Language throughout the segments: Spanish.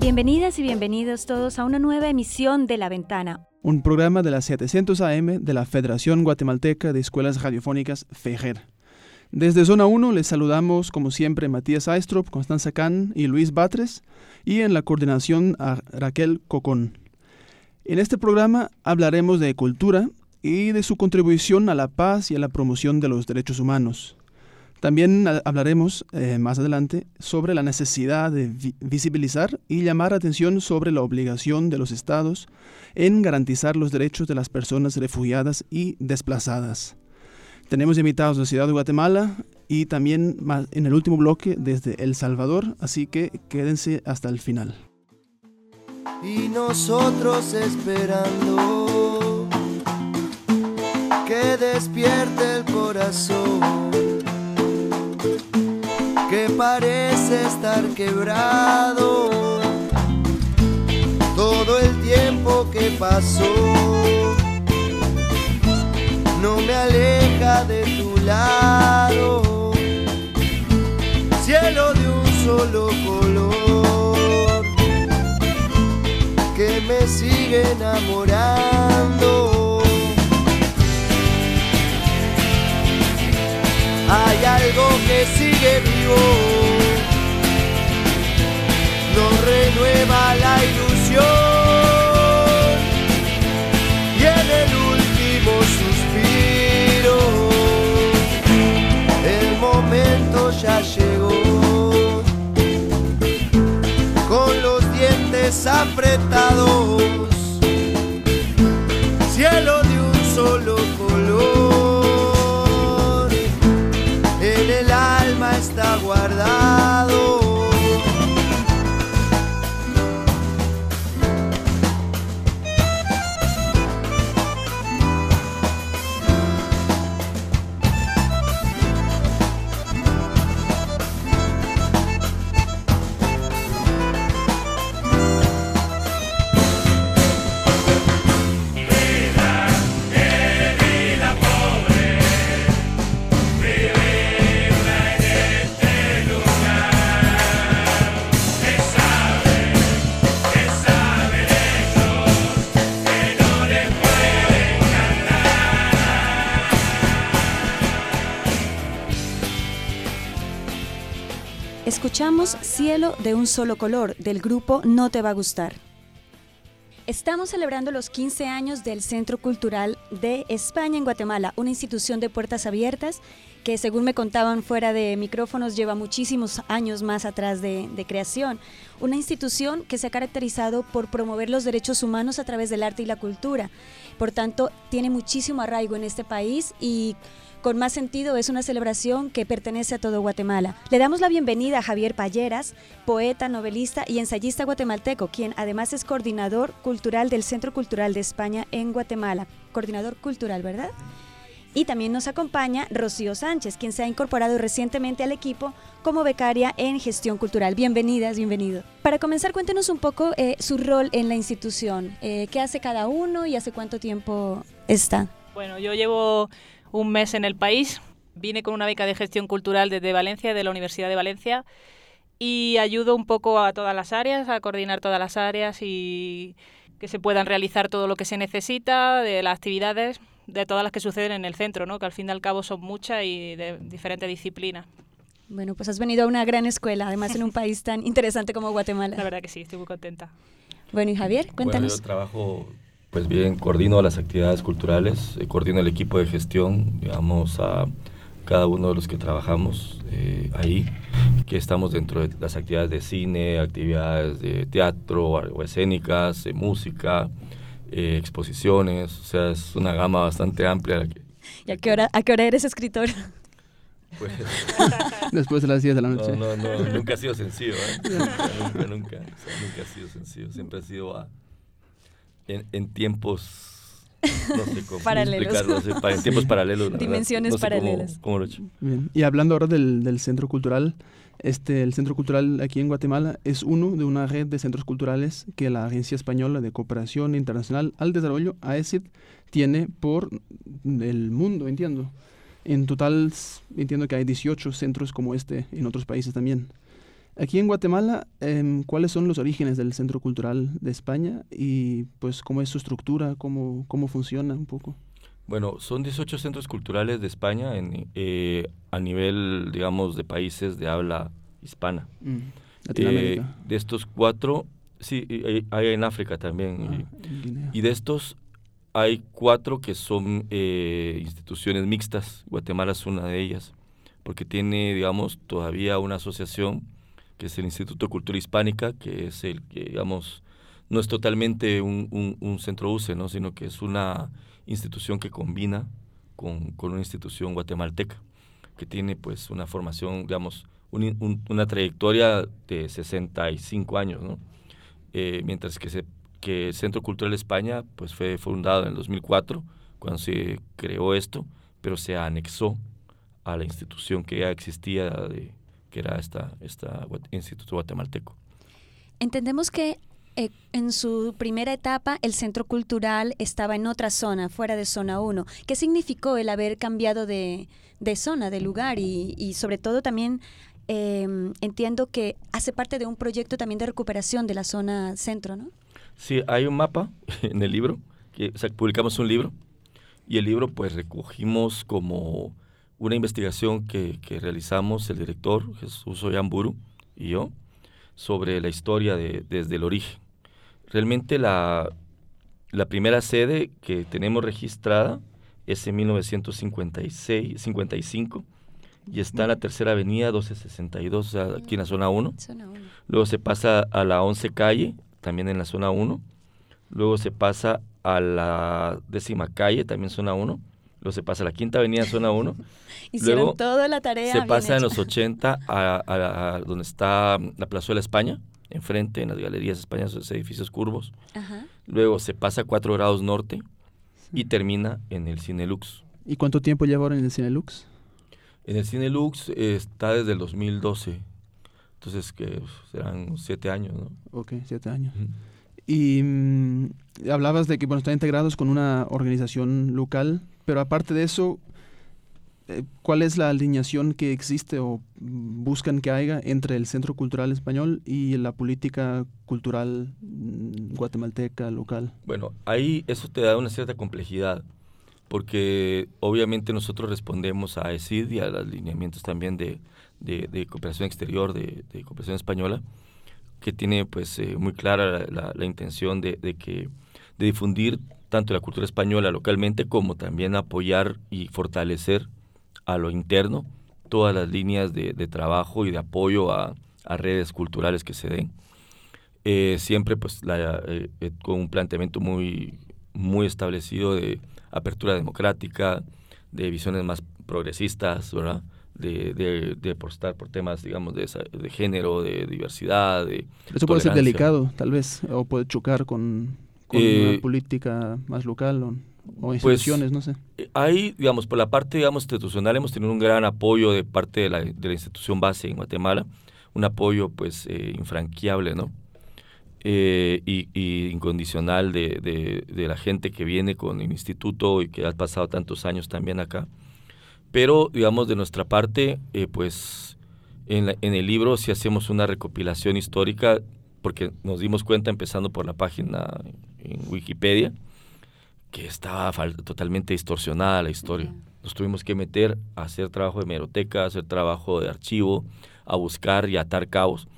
Bienvenidas y bienvenidos todos a una nueva emisión de La Ventana. Un programa de las 700 AM de la Federación Guatemalteca de Escuelas Radiofónicas FEJER. Desde Zona 1 les saludamos como siempre Matías Aistrop, Constanza Can y Luis Batres y en la coordinación a Raquel Cocón. En este programa hablaremos de cultura y de su contribución a la paz y a la promoción de los derechos humanos. También hablaremos eh, más adelante sobre la necesidad de visibilizar y llamar atención sobre la obligación de los estados en garantizar los derechos de las personas refugiadas y desplazadas. Tenemos invitados de Ciudad de Guatemala y también en el último bloque desde El Salvador, así que quédense hasta el final. Y nosotros esperando que despierte el corazón, que parece estar quebrado todo el tiempo que pasó no me aleja de tu lado. Cielo de un solo color que me sigue enamorando. Hay algo que sigue vivo, nos renueva la ilusión. ya llegó. Con los dientes apretados, cielo de un solo color, Cielo de un solo color del grupo No te va a gustar. Estamos celebrando los 15 años del Centro Cultural de España en Guatemala, una institución de puertas abiertas que según me contaban fuera de micrófonos lleva muchísimos años más atrás de, creación. Una institución que se ha caracterizado por promover los derechos humanos a través del arte y la cultura. Por tanto, tiene muchísimo arraigo en este país y con más sentido es una celebración que pertenece a todo Guatemala. Le damos la bienvenida a Javier Palleras, poeta, novelista y ensayista guatemalteco, quien además es coordinador cultural del Centro Cultural de España en Guatemala. Coordinador cultural, ¿verdad? Y también nos acompaña Rocío Sánchez, quien se ha incorporado recientemente al equipo como becaria en gestión cultural. Bienvenidas, bienvenido. Para comenzar, cuéntenos un poco eh, su rol en la institución. Eh, ¿Qué hace cada uno y hace cuánto tiempo está? Bueno, yo llevo un mes en el país. Vine con una beca de gestión cultural desde Valencia, de la Universidad de Valencia, y ayudo un poco a todas las áreas, a coordinar todas las áreas y que se puedan realizar todo lo que se necesita de las actividades, de todas las que suceden en el centro, ¿no? que al fin y al cabo son muchas y de diferentes disciplinas. Bueno, pues has venido a una gran escuela, además en un país tan interesante como Guatemala. La verdad que sí, estoy muy contenta. Bueno, y Javier, cuéntanos. Bueno, yo trabajo pues bien, coordino las actividades culturales, eh, coordino el equipo de gestión, digamos, a cada uno de los que trabajamos eh, ahí, que estamos dentro de las actividades de cine, actividades de teatro o escénicas, de música, eh, exposiciones, o sea, es una gama bastante amplia. ¿Y a qué hora, a qué hora eres escritor? Pues, Después de las 10 de la noche. No, no, no, nunca ha sido sencillo, ¿eh? nunca, nunca, nunca, nunca ha sido sencillo, siempre ha sido en, en tiempos no sé cómo paralelos. en tiempos paralelos. Dimensiones paralelas. Cómo, lo he hecho. Bien. Y hablando ahora del, del, Centro Cultural, este, el Centro Cultural aquí en Guatemala es uno de una red de centros culturales que la Agencia Española de Cooperación Internacional al Desarrollo, AECID, tiene por el mundo, entiendo. En total, entiendo que hay 18 centros como este en otros países también. Aquí en Guatemala, em, ¿cuáles son los orígenes del Centro Cultural de España y pues cómo es su estructura, cómo, cómo funciona un poco? Bueno, son 18 centros culturales de España en, eh, a nivel, digamos, de países de habla hispana. Mm, Latinoamérica. Eh, de estos cuatro, sí, hay, en África también. Ah, y, de estos hay cuatro que son eh, instituciones mixtas. Guatemala es una de ellas, porque tiene, digamos, todavía una asociación que es el Instituto de Cultura Hispánica, que es el que, digamos, no es totalmente un, un, centro UCE, ¿no? sino que es una institución que combina con, con, una institución guatemalteca, que tiene pues una formación, digamos, una trayectoria de 65 años, ¿no? Eh, mientras que, se, que el Centro Cultural España pues fue fundado en el 2004, cuando se creó esto, pero se anexó a la institución que ya existía de, que era esta, esta Instituto Guatemalteco. Entendemos que eh, en su primera etapa el centro cultural estaba en otra zona, fuera de zona 1. ¿Qué significó el haber cambiado de, de zona, de lugar? Y, sobre todo también em, entiendo que hace parte de un proyecto también de recuperación de la zona centro, ¿no? Sí, hay un mapa en el libro, que, publicamos un libro y el libro pues recogimos como una investigación que, que realizamos el director Jesús Oyamburu y yo sobre la historia de, desde el origen. Realmente la, la primera sede que tenemos registrada es en 1956, 55 y está en la tercera avenida 1262, o sea, aquí en la zona 1. Luego se pasa a la 11 calle, también en la zona 1. Luego se pasa a la décima calle, también zona 1 luego se pasa a la Quinta Avenida, zona 1. Hicieron luego toda la tarea. Se pasa en los 80 a, donde está la Plazuela España, enfrente, en las Galerías Españas, esos edificios curvos. Luego se pasa a 4 grados norte y termina en el Cine Lux. ¿Y cuánto tiempo lleva ahora en el Cine Lux? En el Cine Lux está desde el 2012. Entonces, que serán siete años, ¿no? Ok, siete años. Y mm, hablabas de que, bueno, están integrados con una organización local pero aparte de eso, eh, ¿cuál es la alineación que existe o buscan que haya entre el Centro Cultural Español y la política cultural mm, guatemalteca local? Bueno, ahí eso te da una cierta complejidad, porque obviamente nosotros respondemos a ESID y a los lineamientos también de, de, cooperación exterior, de, cooperación española, que tiene pues eh, muy clara la, la intención de, que de difundir tanto la cultura española localmente como también apoyar y fortalecer a lo interno todas las líneas de, trabajo y de apoyo a, redes culturales que se den. Eh, siempre pues eh, eh, con un planteamiento muy, muy establecido de apertura democrática, de visiones más progresistas, ¿verdad? De, de, apostar por temas, digamos, de, de género, de diversidad, de Eso puede ser delicado, tal vez, o puede chocar con con una eh, política más local o, pues, instituciones, no sé. Eh, ahí, digamos, por la parte, digamos, institucional hemos tenido un gran apoyo de parte de la, de la institución base en Guatemala, un apoyo, pues, eh, infranqueable, ¿no? y, incondicional de, de, de, la gente que viene con el instituto y que ha pasado tantos años también acá. Pero, digamos, de nuestra parte, pues, en, en el libro si hacemos una recopilación histórica porque nos dimos cuenta empezando por la página en Wikipedia que estaba totalmente distorsionada la historia. Nos tuvimos que meter a hacer trabajo de hemeroteca, a hacer trabajo de archivo, a buscar y atar cabos.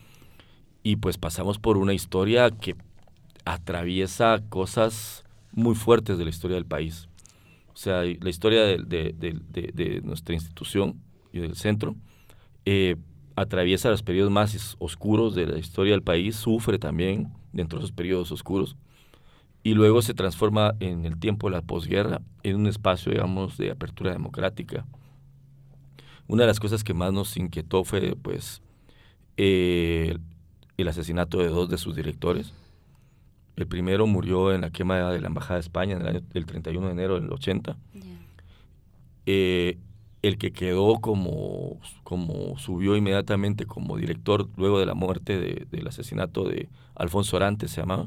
Y pues pasamos por una historia que atraviesa cosas muy fuertes de la historia del país. O sea, la historia de, de, nuestra institución y del centro eh, atraviesa los periodos más oscuros de la historia del país, sufre también dentro de esos periodos oscuros, y luego se transforma en el tiempo de la posguerra en un espacio, digamos, de apertura democrática. Una de las cosas que más nos inquietó fue, pues, eh, el asesinato de dos de sus directores. El primero murió en la quema de la Embajada de España en el, año, el 31 de enero del 80. Eh, el que quedó como, como subió inmediatamente como director luego de la muerte del asesinato de Alfonso Orantes, se llamaba,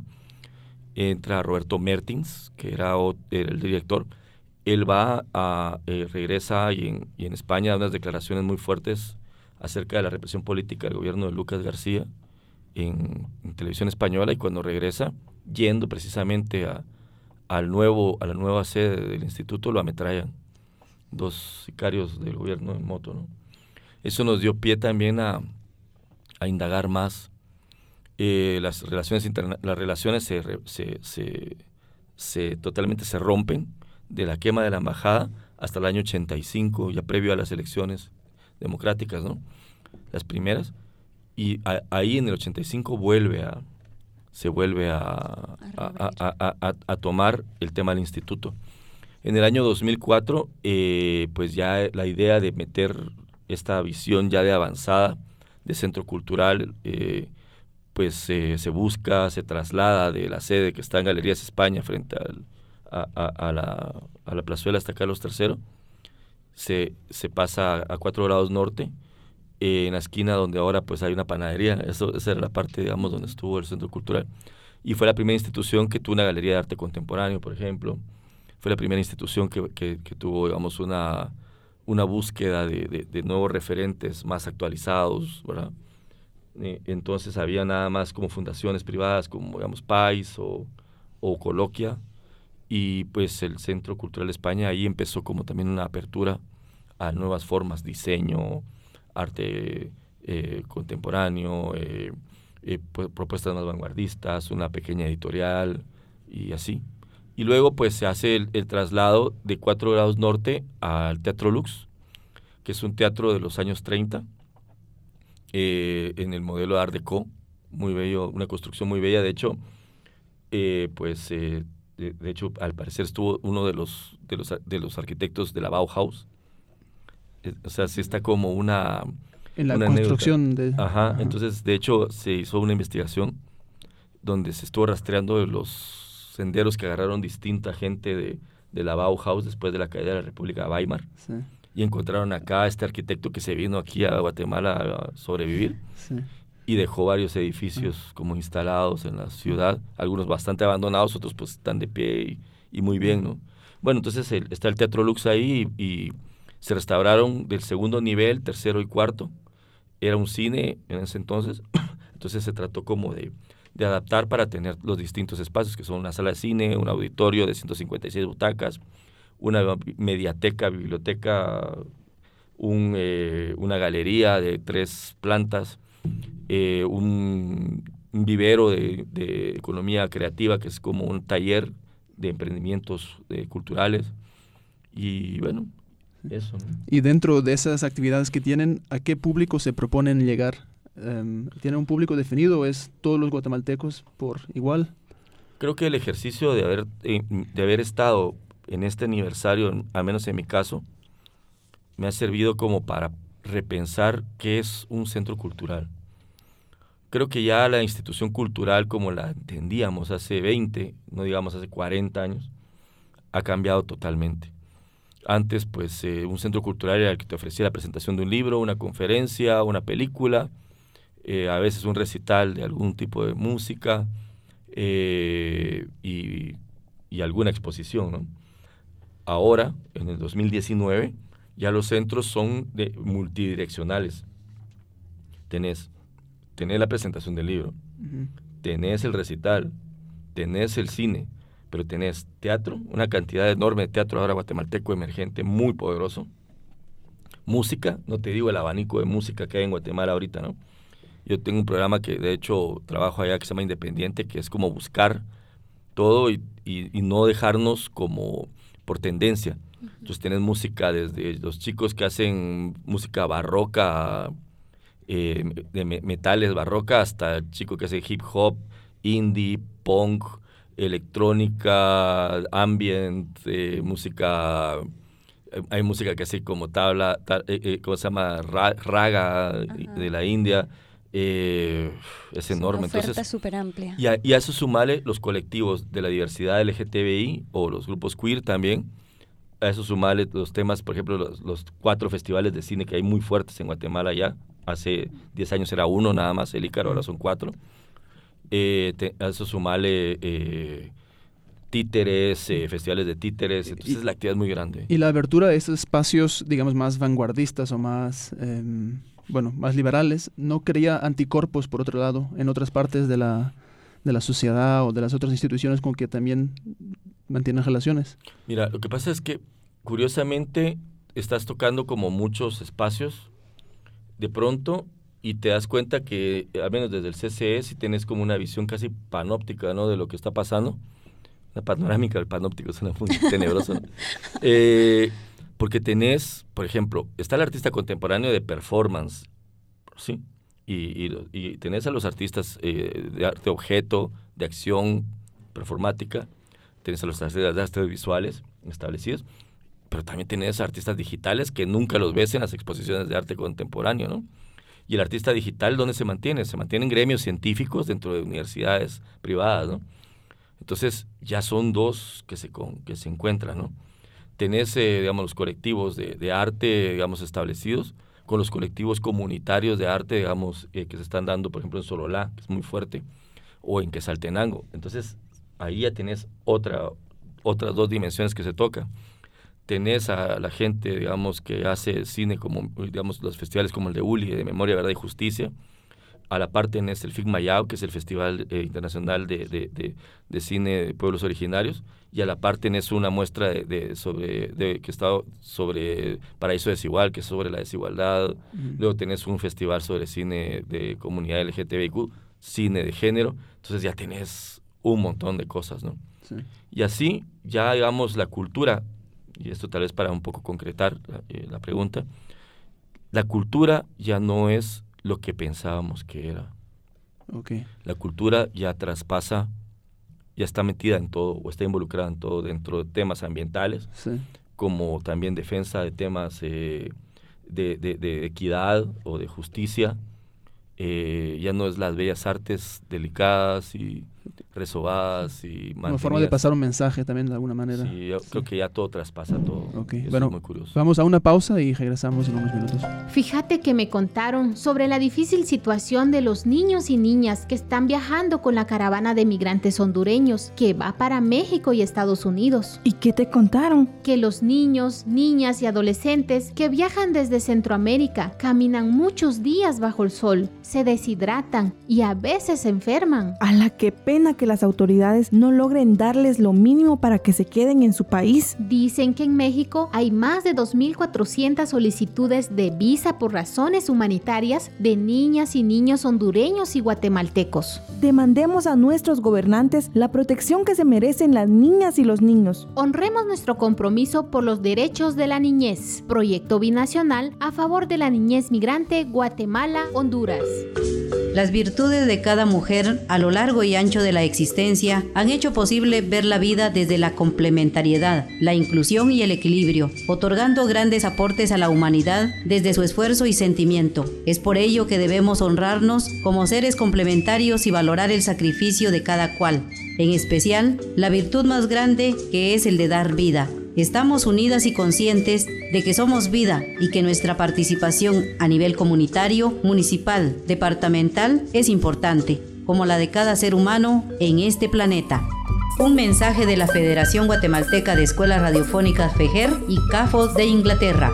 entra Roberto Mertins, que era, el director. Él va a, eh, regresa y en, España da unas declaraciones muy fuertes acerca de la represión política del gobierno de Lucas García en, televisión española y cuando regresa, yendo precisamente a, al nuevo, a la nueva sede del instituto, lo ametrallan dos sicarios del gobierno en moto. ¿no? Eso nos dio pie también a, a indagar más. Eh, las relaciones las relaciones se, se, se, se, totalmente se rompen de la quema de la embajada hasta el año 85, ya previo a las elecciones democráticas, ¿no? Las primeras. Y ahí en el 85 vuelve a, se vuelve a, a, a, tomar el tema del instituto. En el año 2004, eh, pues ya la idea de meter esta visión ya de avanzada de centro cultural, eh, pues se busca, se traslada de la sede que está en Galerías España frente a, a, la, a la plazuela hasta Carlos III, se, pasa a 4 grados norte en la esquina donde ahora pues hay una panadería. Esa era la parte, digamos, donde estuvo el centro cultural. Y fue la primera institución que tuvo una galería de arte contemporáneo, por ejemplo. Fue la primera institución que, tuvo, digamos, una, búsqueda de, nuevos referentes más actualizados, ¿verdad? Entonces había nada más como fundaciones privadas como, digamos, PAIS o, o Coloquia. Y pues el Centro Cultural de España ahí empezó como también una apertura a nuevas formas, diseño, arte eh, contemporáneo, eh, eh, propuestas más vanguardistas, una pequeña editorial y así. Y luego pues se hace el, traslado de 4 grados norte al Teatro Lux, que es un teatro de los años 30, en el modelo Art Deco, muy bello, una construcción muy bella. De hecho, pues de, de, hecho al parecer estuvo uno de los, de los, de los arquitectos de la Bauhaus, o sea, sí está como una... En la construcción de... Ajá, entonces de hecho se hizo una investigación donde se estuvo rastreando los senderos que agarraron distinta gente de, de la Bauhaus después de la caída de la República de Weimar. Sí. Y encontraron acá a este arquitecto que se vino aquí a Guatemala a sobrevivir. Sí. Y dejó varios edificios como instalados en la ciudad, algunos bastante abandonados, otros pues están de pie y, muy bien, ¿no? Bueno, entonces está el Teatro Lux ahí y se restauraron del segundo nivel, tercero y cuarto. Era un cine en ese entonces, entonces se trató como de, de adaptar para tener los distintos espacios, que son una sala de cine, un auditorio de 156 butacas, una mediateca, biblioteca, un, eh, una galería de tres plantas, eh, un, vivero de, de, economía creativa, que es como un taller de emprendimientos eh, culturales. Y bueno, y dentro de esas actividades que tienen, ¿a qué público se proponen llegar? Um, ¿Tienen un público definido o es todos los guatemaltecos por igual? Creo que el ejercicio de haber, eh, de haber estado en este aniversario, al menos en mi caso, me ha servido como para repensar qué es un centro cultural. Creo que ya la institución cultural como la entendíamos hace 20, no digamos hace 40 años, ha cambiado totalmente. Antes, pues, eh, un centro cultural era el que te ofrecía la presentación de un libro, una conferencia, una película, eh, a veces un recital de algún tipo de música eh, y, alguna exposición. ¿no? Ahora, en el 2019, ya los centros son de, multidireccionales. Tenés, tenés la presentación del libro, tenés el recital, tenés el cine, pero tenés teatro, una cantidad enorme de teatro ahora guatemalteco emergente, muy poderoso. Música, no te digo el abanico de música que hay en Guatemala ahorita, ¿no? Yo tengo un programa que de hecho trabajo allá que se llama Independiente, que es como buscar todo y, y, no dejarnos como por tendencia. Entonces tienes música desde los chicos que hacen música barroca, eh, de metales barroca, hasta el chico que hace hip hop, indie, punk, electrónica, ambient, eh, música eh, hay música que así como tabla, ¿cómo se llama? raga de la India. Es enorme. Una oferta súper amplia. Y a, y a, eso sumale los colectivos de la diversidad LGTBI o los grupos queer también, a eso sumarle los temas, por ejemplo, los, cuatro festivales de cine que hay muy fuertes en Guatemala ya. Hace 10 años era uno nada más, el Ícaro, ahora son cuatro. Eh, a eso sumarle eh, títeres, eh, festivales de títeres, entonces la actividad es muy grande. Y la abertura de esos espacios, digamos, más vanguardistas o más, em, bueno, más liberales, ¿no crea anticorpos, por otro lado, en otras partes de la, de la sociedad o de las otras instituciones con que también mantienen relaciones? Mira, lo que pasa es que curiosamente estás tocando como muchos espacios de pronto y te das cuenta que, al menos desde el CCE, si tienes como una visión casi panóptica ¿no? de lo que está pasando. Una panorámica del panóptico suena muy tenebroso. Eh, porque tenés, por ejemplo, está el artista contemporáneo de performance, ¿sí? Y, tenés a los artistas eh, de arte objeto, de acción performática, tienes a los artistas de arte visuales establecidos, pero también tienes artistas digitales que nunca los ves en las exposiciones de arte contemporáneo, ¿no? Y el artista digital, ¿dónde se mantiene? Se mantiene en gremios científicos dentro de universidades privadas, ¿no? Entonces, ya son dos que se, que se encuentran, ¿no? Tenés, eh, digamos, los colectivos de, de, arte, digamos, establecidos, con los colectivos comunitarios de arte, digamos, eh, que se están dando, por ejemplo, en Sololá, que es muy fuerte, o en Quesaltenango. Entonces, ahí ya tenés otra, otras dos dimensiones que se tocan. Tenés a la gente, digamos, que hace cine como, digamos, los festivales como el de Uli, de Memoria, Verdad y Justicia. A la parte tenés el FIG Mayao, que es el Festival eh, Internacional de, de, de, Cine de Pueblos Originarios. Y a la parte tenés una muestra de, sobre, de, que está sobre Paraíso Desigual, que es sobre la desigualdad. Luego tenés un festival sobre cine de comunidad LGTBIQ, cine de género. Entonces ya tenés un montón de cosas, ¿no? Y así, ya digamos, la cultura, y esto tal vez para un poco concretar la, eh, pregunta, la cultura ya no es lo que pensábamos que era. Okay. La cultura ya traspasa, ya está metida en todo, o está involucrada en todo, dentro de temas ambientales, como también defensa de temas eh, de, de, equidad o de justicia. Eh, ya no es las bellas artes delicadas y resobadas y Una forma de pasar un mensaje también de alguna manera. Sí, yo creo que ya todo traspasa todo. bueno, muy curioso. vamos a una pausa y regresamos en unos minutos. Fíjate que me contaron sobre la difícil situación de los niños y niñas que están viajando con la caravana de migrantes hondureños que va para México y Estados Unidos. ¿Y qué te contaron? Que los niños, niñas y adolescentes que viajan desde Centroamérica caminan muchos días bajo el sol, se deshidratan y a veces se enferman. A la que pena que las autoridades no logren darles lo mínimo para que se queden en su país. Dicen que en México hay más de 2.400 solicitudes de visa por razones humanitarias de niñas y niños hondureños y guatemaltecos. Demandemos a nuestros gobernantes la protección que se merecen las niñas y los niños. Honremos nuestro compromiso por los derechos de la niñez. Proyecto binacional a favor de la niñez migrante Guatemala-Honduras. Las virtudes de cada mujer a lo largo y ancho de la existencia han hecho posible ver la vida desde la complementariedad, la inclusión y el equilibrio, otorgando grandes aportes a la humanidad desde su esfuerzo y sentimiento. Es por ello que debemos honrarnos como seres complementarios y valorar el sacrificio de cada cual, en especial la virtud más grande que es el de dar vida estamos unidas y conscientes de que somos vida y que nuestra participación a nivel comunitario, municipal, departamental es importante, como la de cada ser humano en este planeta. Un mensaje de la Federación Guatemalteca de Escuelas Radiofónicas FEGER y CAFO de Inglaterra.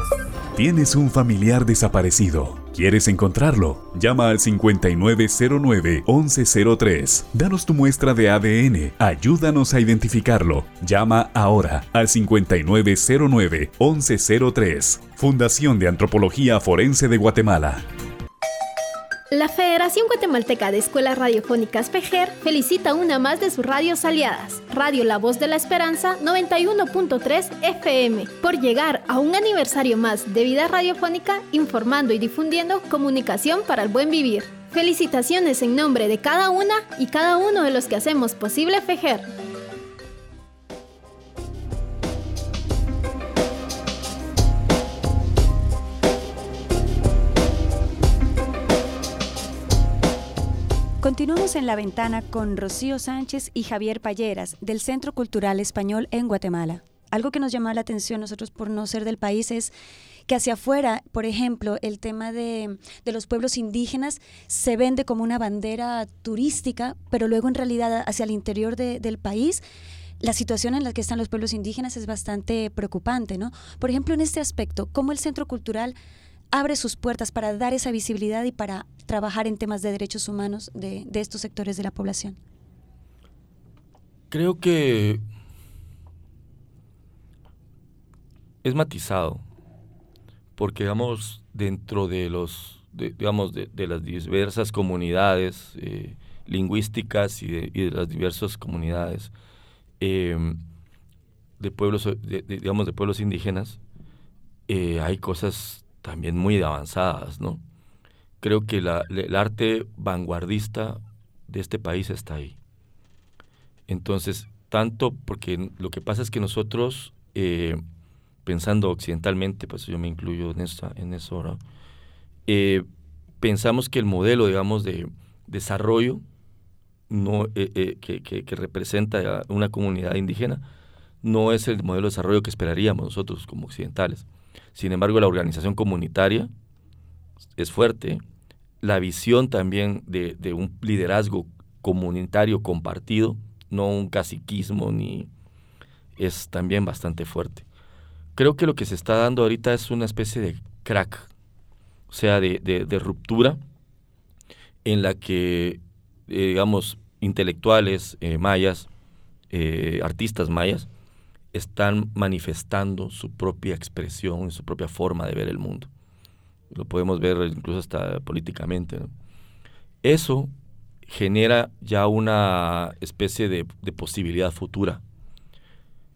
Tienes un familiar desaparecido. ¿Quieres encontrarlo? Llama al 5909-1103. Danos tu muestra de ADN. Ayúdanos a identificarlo. Llama ahora al 5909-1103. Fundación de Antropología Forense de Guatemala. La Federación Guatemalteca de Escuelas Radiofónicas FEGER felicita una más de sus radios aliadas, Radio La Voz de la Esperanza 91.3 FM, por llegar a un aniversario más de vida radiofónica informando y difundiendo comunicación para el buen vivir. Felicitaciones en nombre de cada una y cada uno de los que hacemos posible FEGER. Continuamos en la ventana con Rocío Sánchez y Javier Palleras del Centro Cultural Español en Guatemala. Algo que nos llama la atención nosotros por no ser del país es que hacia afuera, por ejemplo, el tema de, los pueblos indígenas se vende como una bandera turística, pero luego en realidad hacia el interior del país la situación en la que están los pueblos indígenas es bastante preocupante, ¿no? Por ejemplo, en este aspecto, ¿cómo el Centro Cultural abre sus puertas para dar esa visibilidad y para trabajar en temas de derechos humanos de, estos sectores de la población? Creo que es matizado, porque digamos, dentro de los, digamos, de, las diversas comunidades eh, lingüísticas y de, las diversas comunidades em, de pueblos, digamos, de pueblos indígenas, eh, hay cosas también muy avanzadas, ¿no? Creo que el arte vanguardista de este país está ahí. Entonces, tanto porque lo que pasa es que nosotros, eh, pensando occidentalmente, pues yo me incluyo en, esa, en eso. Eh, pensamos que el modelo, digamos, de desarrollo eh, que, representa una comunidad indígena no es el modelo de desarrollo que esperaríamos nosotros como occidentales. Sin embargo, la organización comunitaria es fuerte. La visión también de, un liderazgo comunitario compartido, no un caciquismo, ni es también bastante fuerte. Creo que lo que se está dando ahorita es una especie de crack, o sea, de, ruptura en la que, eh, digamos, intelectuales eh, mayas, eh, artistas mayas, están manifestando su propia expresión y su propia forma de ver el mundo. Lo podemos ver incluso hasta políticamente. Eso genera ya una especie de, posibilidad futura.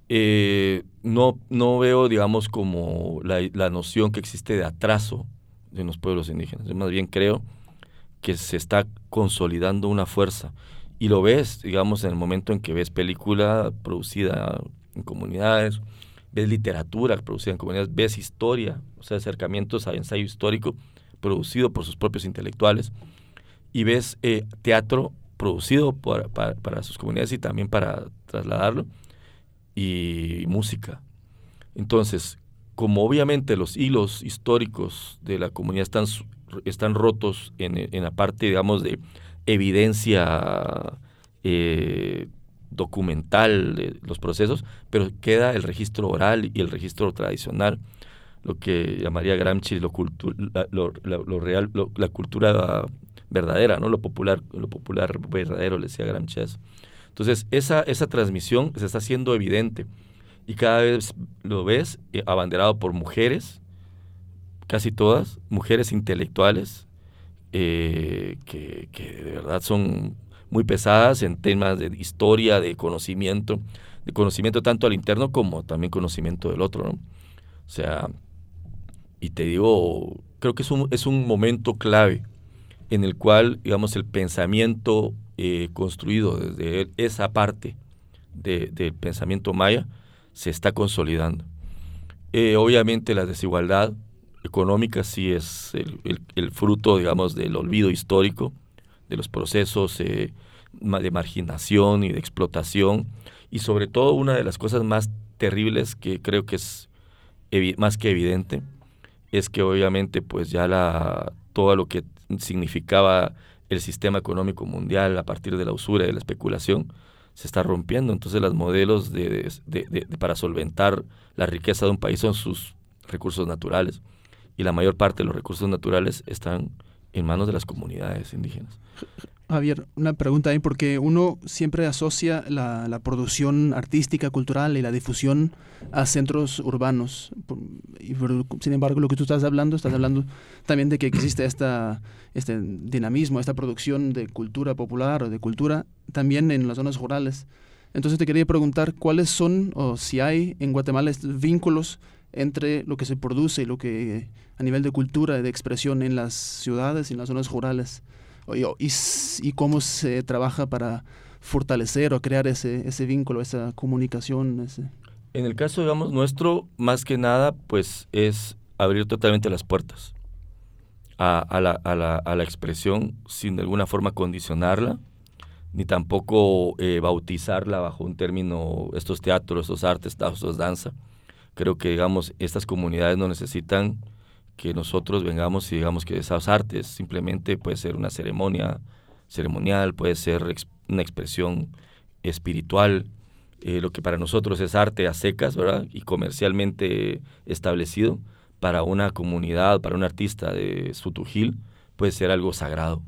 Eh, no, no veo, digamos, como la, noción que existe de atraso de los pueblos indígenas. Más bien creo que se está consolidando una fuerza. Y lo ves, digamos, en el momento en que ves película producida en comunidades, ves literatura producida en comunidades, ves historia, o sea, acercamientos a ensayo histórico producido por sus propios intelectuales, y ves eh, teatro producido para, sus comunidades y también para trasladarlo, y música. Entonces, como obviamente los hilos históricos de la comunidad están, están rotos en, en la parte, digamos, de evidencia eh, documental de los procesos, pero queda el registro oral y el registro tradicional, lo que llamaría Gramsci lo, lo, real, la cultura verdadera, ¿no? Lo popular, lo popular verdadero, le decía Gramsci Entonces, esa, esa transmisión se está haciendo evidente y cada vez lo ves eh, abanderado por mujeres, casi todas, mujeres intelectuales, eh, que, que, de verdad son muy pesadas en temas de historia, de conocimiento, de conocimiento tanto al interno como también conocimiento del otro, ¿no? O sea, y te digo, creo que es un, es un momento clave en el cual, digamos, el pensamiento eh, construido desde esa parte del pensamiento maya se está consolidando. Eh, obviamente la desigualdad económica sí es el, fruto, digamos, del olvido histórico, de los procesos eh, de marginación y de explotación. Y sobre todo una de las cosas más terribles que creo que es más que evidente es que obviamente pues ya la, todo lo que significaba el sistema económico mundial a partir de la usura y de la especulación se está rompiendo. Entonces los modelos de, para solventar la riqueza de un país son sus recursos naturales. Y la mayor parte de los recursos naturales están en manos de las comunidades indígenas. Javier, una pregunta ahí, porque uno siempre asocia la, la, producción artística, cultural y la difusión a centros urbanos. Sin embargo, lo que tú estás hablando, estás hablando también de que existe esta, este dinamismo, esta producción de cultura popular o de cultura también en las zonas rurales. Entonces te quería preguntar cuáles son, o si hay en Guatemala vínculos entre lo que se produce y lo que a nivel de cultura de expresión en las ciudades y en las zonas rurales y, cómo se trabaja para fortalecer o crear ese, ese vínculo, esa comunicación. En el caso, digamos, nuestro, más que nada, pues es abrir totalmente las puertas a, a, la, a, la, a la, expresión sin de alguna forma condicionarla, ni tampoco eh, bautizarla bajo un término, estos teatros, estos artes, estos danza. Creo que, digamos, estas comunidades no necesitan que nosotros vengamos y digamos que esas artes simplemente puede ser una ceremonia ceremonial, puede ser una expresión espiritual, eh, lo que para nosotros es arte a secas, ¿verdad? Y comercialmente establecido, para una comunidad, para un artista de Sutujil, puede ser algo sagrado,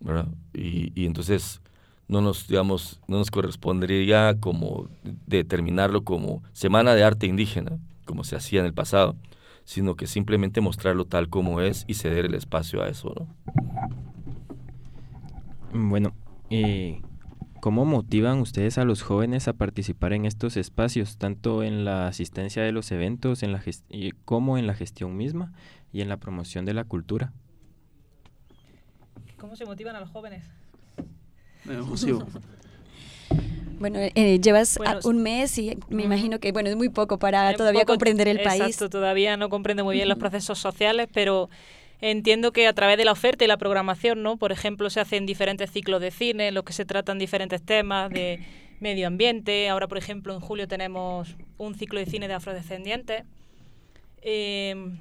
¿verdad? Y, y entonces no nos, digamos, no nos correspondería como determinarlo como Semana de Arte Indígena, como se hacía en el pasado, sino que simplemente mostrarlo tal como es y ceder el espacio a eso, ¿no? Bueno, eh, ¿cómo motivan ustedes a los jóvenes a participar en estos espacios, tanto en la asistencia de los eventos, en la como en la gestión misma y en la promoción de la cultura? ¿Cómo se motivan a los jóvenes? Eh, Bueno, eh, llevas un mes y me imagino que bueno es muy poco para todavía comprender el país. Exacto, todavía no comprende muy bien los procesos sociales, pero entiendo que a través de la oferta y la programación, ¿no? Por ejemplo, se hacen diferentes ciclos de cine en los que se tratan diferentes temas de medio ambiente. Ahora, por ejemplo, en julio tenemos un ciclo de cine de afrodescendientes. Em,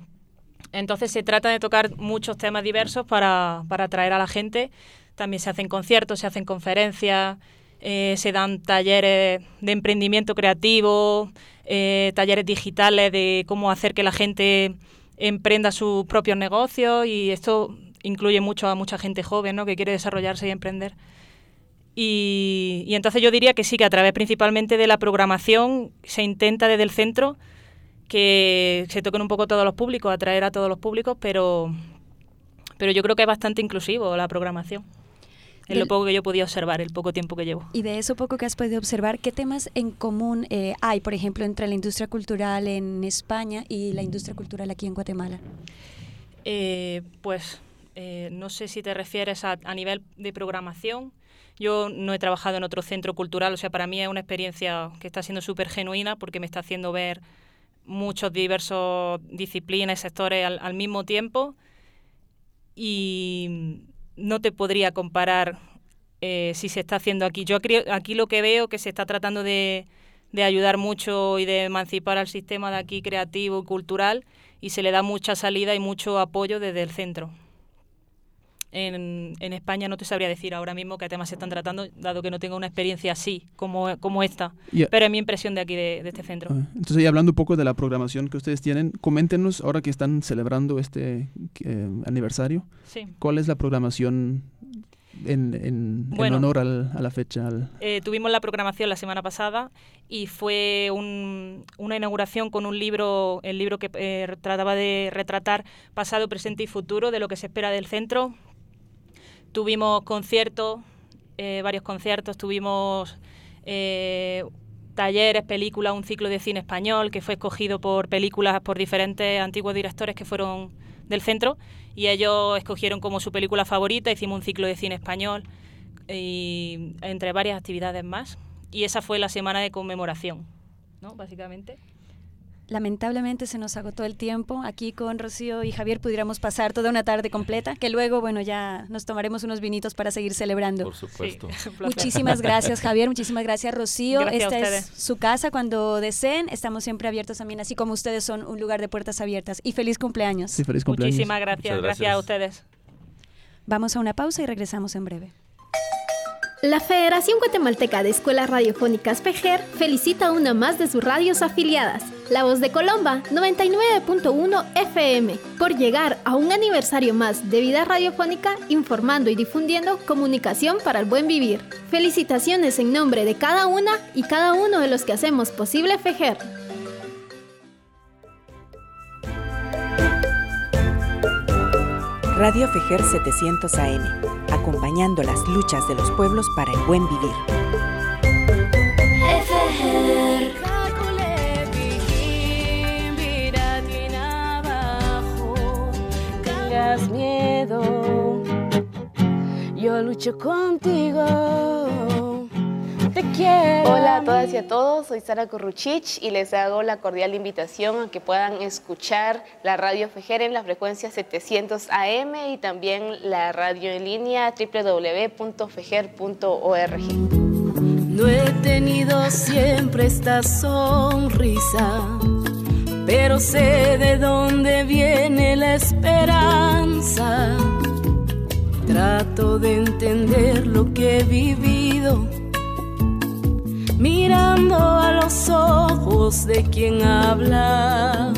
entonces se trata de tocar muchos temas diversos para, para atraer a la gente. También se hacen conciertos, se hacen conferencias. Eh, se dan talleres de emprendimiento creativo, eh, talleres digitales de cómo hacer que la gente emprenda sus propios negocios y esto incluye mucho a mucha gente joven ¿no? que quiere desarrollarse y emprender. Y, y, entonces yo diría que sí, que a través principalmente de la programación se intenta desde el centro que se toquen un poco todos los públicos, atraer a todos los públicos, pero, pero yo creo que es bastante inclusivo la programación. En lo poco que yo podía observar, el poco tiempo que llevo. Y de eso poco que has podido observar, ¿qué temas en común eh, hay, por ejemplo, entre la industria cultural en España y la industria cultural aquí en Guatemala? Eh, pues eh, no sé si te refieres a, a, nivel de programación. Yo no he trabajado en otro centro cultural, o sea, para mí es una experiencia que está siendo súper genuina porque me está haciendo ver muchos diversos disciplinas, sectores al, al mismo tiempo. Y no te podría comparar eh, si se está haciendo aquí. Yo aquí lo que veo que se está tratando de, de, ayudar mucho y de emancipar al sistema de aquí creativo y cultural y se le da mucha salida y mucho apoyo desde el centro. En, en, España no te sabría decir ahora mismo qué temas se están tratando, dado que no tengo una experiencia así como, como esta. Yeah. Pero es mi impresión de aquí, de, de este centro. Ah, entonces, y hablando un poco de la programación que ustedes tienen, coméntenos, ahora que están celebrando este eh, aniversario, sí. ¿cuál es la programación en, en, bueno, en honor al, a la fecha? Al... Eh, tuvimos la programación la semana pasada y fue un, una inauguración con un libro, el libro que eh, trataba de retratar pasado, presente y futuro de lo que se espera del centro Tuvimos conciertos, eh, varios conciertos, tuvimos eh, talleres, películas, un ciclo de cine español que fue escogido por películas por diferentes antiguos directores que fueron del centro y ellos escogieron como su película favorita, hicimos un ciclo de cine español y entre varias actividades más y esa fue la semana de conmemoración, ¿no? Básicamente. Lamentablemente se nos agotó el tiempo. Aquí con Rocío y Javier pudiéramos pasar toda una tarde completa, que luego, bueno, ya nos tomaremos unos vinitos para seguir celebrando. Por supuesto. Sí, muchísimas gracias, Javier. Muchísimas gracias, Rocío. Gracias Esta es su casa cuando deseen. Estamos siempre abiertos también, así como ustedes son un lugar de puertas abiertas. Y feliz cumpleaños. Sí, feliz cumpleaños. Muchísimas gracias. gracias. gracias a ustedes. Vamos a una pausa y regresamos en breve. La Federación Guatemalteca de Escuelas Radiofónicas PEJER felicita a una más de sus radios afiliadas, La Voz de Colomba 99.1 FM, por llegar a un aniversario más de vida radiofónica informando y difundiendo comunicación para el buen vivir. Felicitaciones en nombre de cada una y cada uno de los que hacemos posible FEJER. Radio Fejer 700 AM, acompañando las luchas de los pueblos para el buen vivir. Miedo, yo lucho contigo. Hola a todas y a todos, soy Sara Corruchich y les hago la cordial invitación a que puedan escuchar la radio Fejer en la frecuencia 700 AM y también la radio en línea www.fejer.org. No he tenido siempre esta sonrisa, pero sé de dónde viene la esperanza. Trato de entender lo que he vivido mirando a los ojos de quien habla.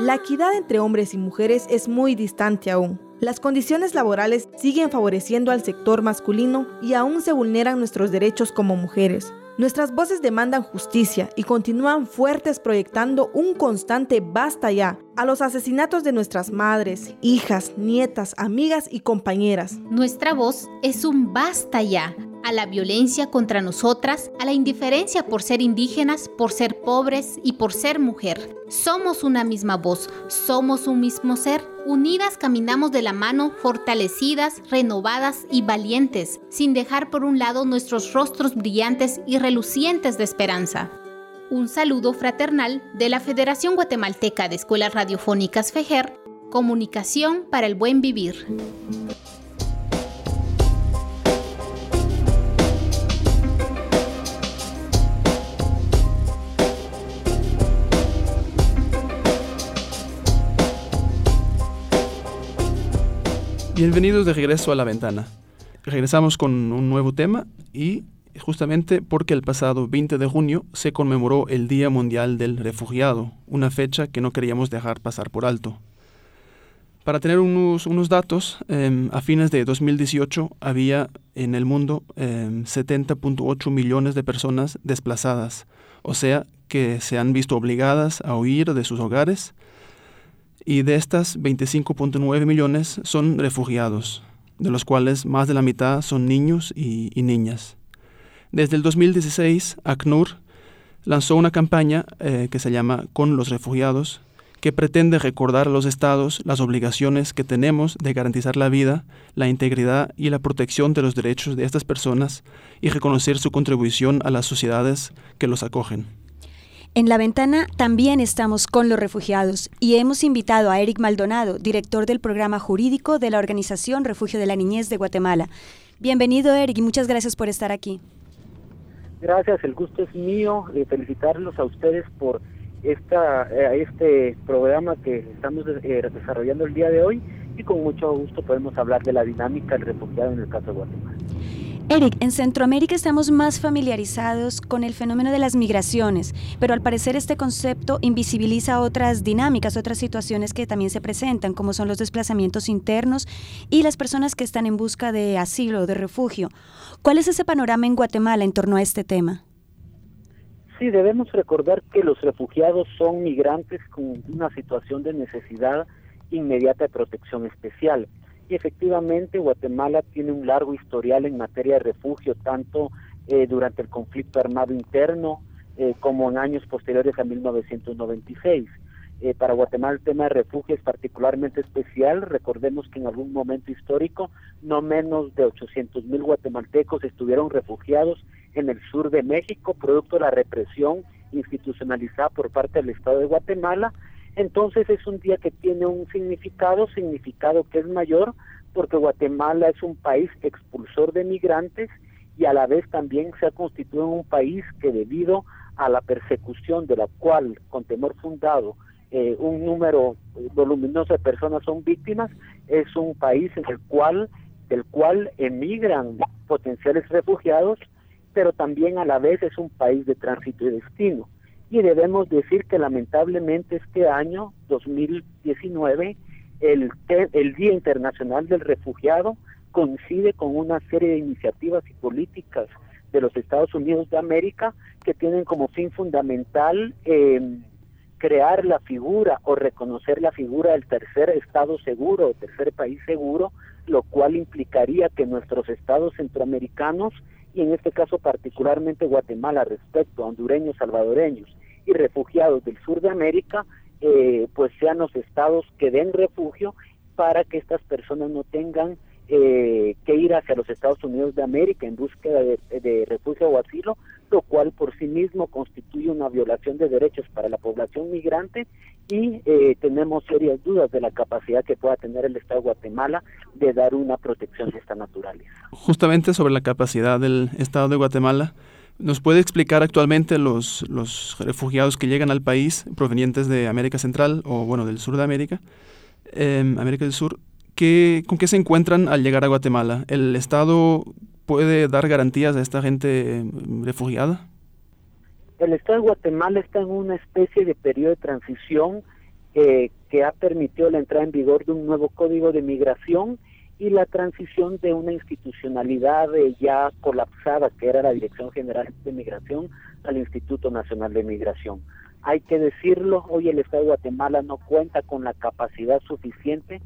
La equidad entre hombres y mujeres es muy distante aún. Las condiciones laborales siguen favoreciendo al sector masculino y aún se vulneran nuestros derechos como mujeres. Nuestras voces demandan justicia y continúan fuertes proyectando un constante basta ya a los asesinatos de nuestras madres, hijas, nietas, amigas y compañeras. Nuestra voz es un basta ya a la violencia contra nosotras, a la indiferencia por ser indígenas, por ser pobres y por ser mujer. Somos una misma voz, somos un mismo ser. Unidas caminamos de la mano, fortalecidas, renovadas y valientes, sin dejar por un lado nuestros rostros brillantes y relucientes de esperanza. Un saludo fraternal de la Federación Guatemalteca de Escuelas Radiofónicas FEJER, Comunicación para el Buen Vivir. Bienvenidos de regreso a la ventana. Regresamos con un nuevo tema y justamente porque el pasado 20 de junio se conmemoró el Día Mundial del Refugiado, una fecha que no queríamos dejar pasar por alto. Para tener unos, unos datos, em, a fines de 2018 había en el mundo 70.8 em, millones de personas desplazadas, o sea, que se han visto obligadas a huir de sus hogares y de estas 25.9 millones son refugiados, de los cuales más de la mitad son niños y, niñas. Desde el 2016, ACNUR lanzó una campaña eh, que se llama Con los refugiados, que pretende recordar a los estados las obligaciones que tenemos de garantizar la vida, la integridad y la protección de los derechos de estas personas y reconocer su contribución a las sociedades que los acogen. En la ventana también estamos con los refugiados y hemos invitado a Eric Maldonado, director del programa jurídico de la organización Refugio de la Niñez de Guatemala. Bienvenido Eric y muchas gracias por estar aquí. Gracias, el gusto es mío de felicitarlos a ustedes por esta, eh, este programa que estamos eh, desarrollando el día de hoy y con mucho gusto podemos hablar de la dinámica del refugiado en el caso de Guatemala. Eric, en Centroamérica estamos más familiarizados con el fenómeno de las migraciones, pero al parecer este concepto invisibiliza otras dinámicas, otras situaciones que también se presentan, como son los desplazamientos internos y las personas que están en busca de asilo, de refugio. ¿Cuál es ese panorama en Guatemala en torno a este tema? Sí, debemos recordar que los refugiados son migrantes con una situación de necesidad inmediata de protección especial efectivamente Guatemala tiene un largo historial en materia de refugio, tanto eh, durante el conflicto armado interno eh, como en años posteriores a 1996. Eh, para Guatemala el tema de refugio es particularmente especial. Recordemos que en algún momento histórico no menos de 800 mil guatemaltecos estuvieron refugiados en el sur de México, producto de la represión institucionalizada por parte del Estado de Guatemala entonces es un día que tiene un significado, significado que es mayor, porque Guatemala es un país expulsor de migrantes y a la vez también se ha constituido un país que debido a la persecución de la cual, con temor fundado, eh, un número voluminoso de personas son víctimas, es un país en el cual, del cual emigran potenciales refugiados, pero también a la vez es un país de tránsito y destino. Y debemos decir que lamentablemente este año, 2019, el, el Día Internacional del Refugiado coincide con una serie de iniciativas y políticas de los Estados Unidos de América que tienen como fin fundamental eh, crear la figura o reconocer la figura del tercer estado seguro o tercer país seguro, lo cual implicaría que nuestros estados centroamericanos y en este caso particularmente Guatemala respecto a hondureños, salvadoreños y refugiados del sur de América, eh, pues sean los estados que den refugio para que estas personas no tengan eh, que ir hacia los Estados Unidos de América en búsqueda de, refugio o asilo, lo cual por sí mismo constituye una violación de derechos para la población migrante y eh, tenemos serias dudas de la capacidad que pueda tener el Estado de Guatemala de dar una protección de esta naturaleza. Justamente sobre la capacidad del Estado de Guatemala, ¿nos puede explicar actualmente los, los refugiados que llegan al país provenientes de América Central o bueno del sur de América, eh, América del Sur? ¿con qué se encuentran al llegar a Guatemala? ¿El Estado puede dar garantías a esta gente mm, refugiada? El Estado de Guatemala está en una especie de periodo de transición eh, que ha permitido la entrada en vigor de un nuevo código de migración y la transición de una institucionalidad eh, ya colapsada, que era la Dirección General de Migración, al Instituto Nacional de Migración. Hay que decirlo, hoy el Estado de Guatemala no cuenta con la capacidad suficiente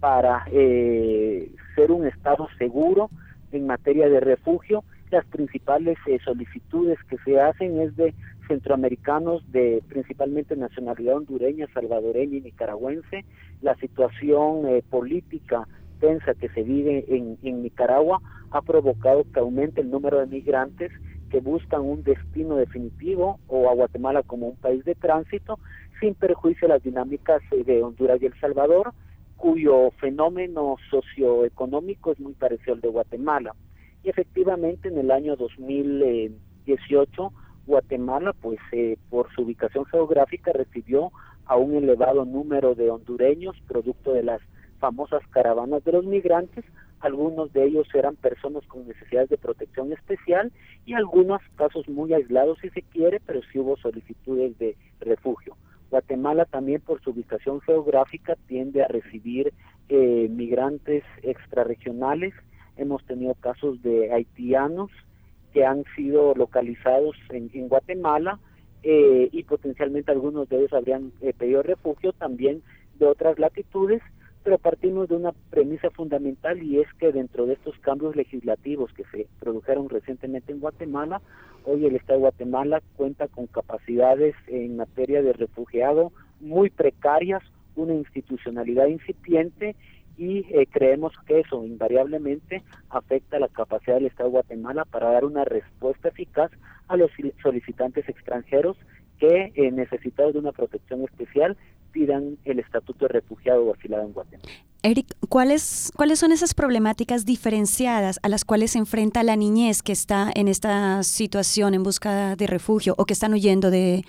para eh, ser un Estado seguro en materia de refugio. Las principales eh, solicitudes que se hacen es de centroamericanos de principalmente nacionalidad hondureña, salvadoreña y nicaragüense. La situación eh, política tensa que se vive en, en Nicaragua ha provocado que aumente el número de migrantes que buscan un destino definitivo o a Guatemala como un país de tránsito, sin perjuicio de las dinámicas de Honduras y El Salvador, cuyo fenómeno socioeconómico es muy parecido al de Guatemala. Y efectivamente en el año 2018 Guatemala, pues eh, por su ubicación geográfica, recibió a un elevado número de hondureños, producto de las famosas caravanas de los migrantes. Algunos de ellos eran personas con necesidades de protección especial y algunos casos muy aislados si se quiere, pero sí hubo solicitudes de refugio. Guatemala también por su ubicación geográfica tiende a recibir eh, migrantes extrarregionales. Hemos tenido casos de haitianos que han sido localizados en, Guatemala eh, y potencialmente algunos de ellos habrían eh, pedido refugio también de otras latitudes pero partimos de una premisa fundamental y es que dentro de estos cambios legislativos que se produjeron recientemente en Guatemala, hoy el Estado de Guatemala cuenta con capacidades en materia de refugiado muy precarias, una institucionalidad incipiente y eh, creemos que eso invariablemente afecta la capacidad del Estado de Guatemala para dar una respuesta eficaz a los solicitantes extranjeros que eh, necesitados de una protección especial pidan el estatuto de refugiado o asilado en Guatemala. Eric, ¿cuáles, ¿cuáles son esas problemáticas diferenciadas a las cuales se enfrenta la niñez que está en esta situación en busca de refugio o que están huyendo de,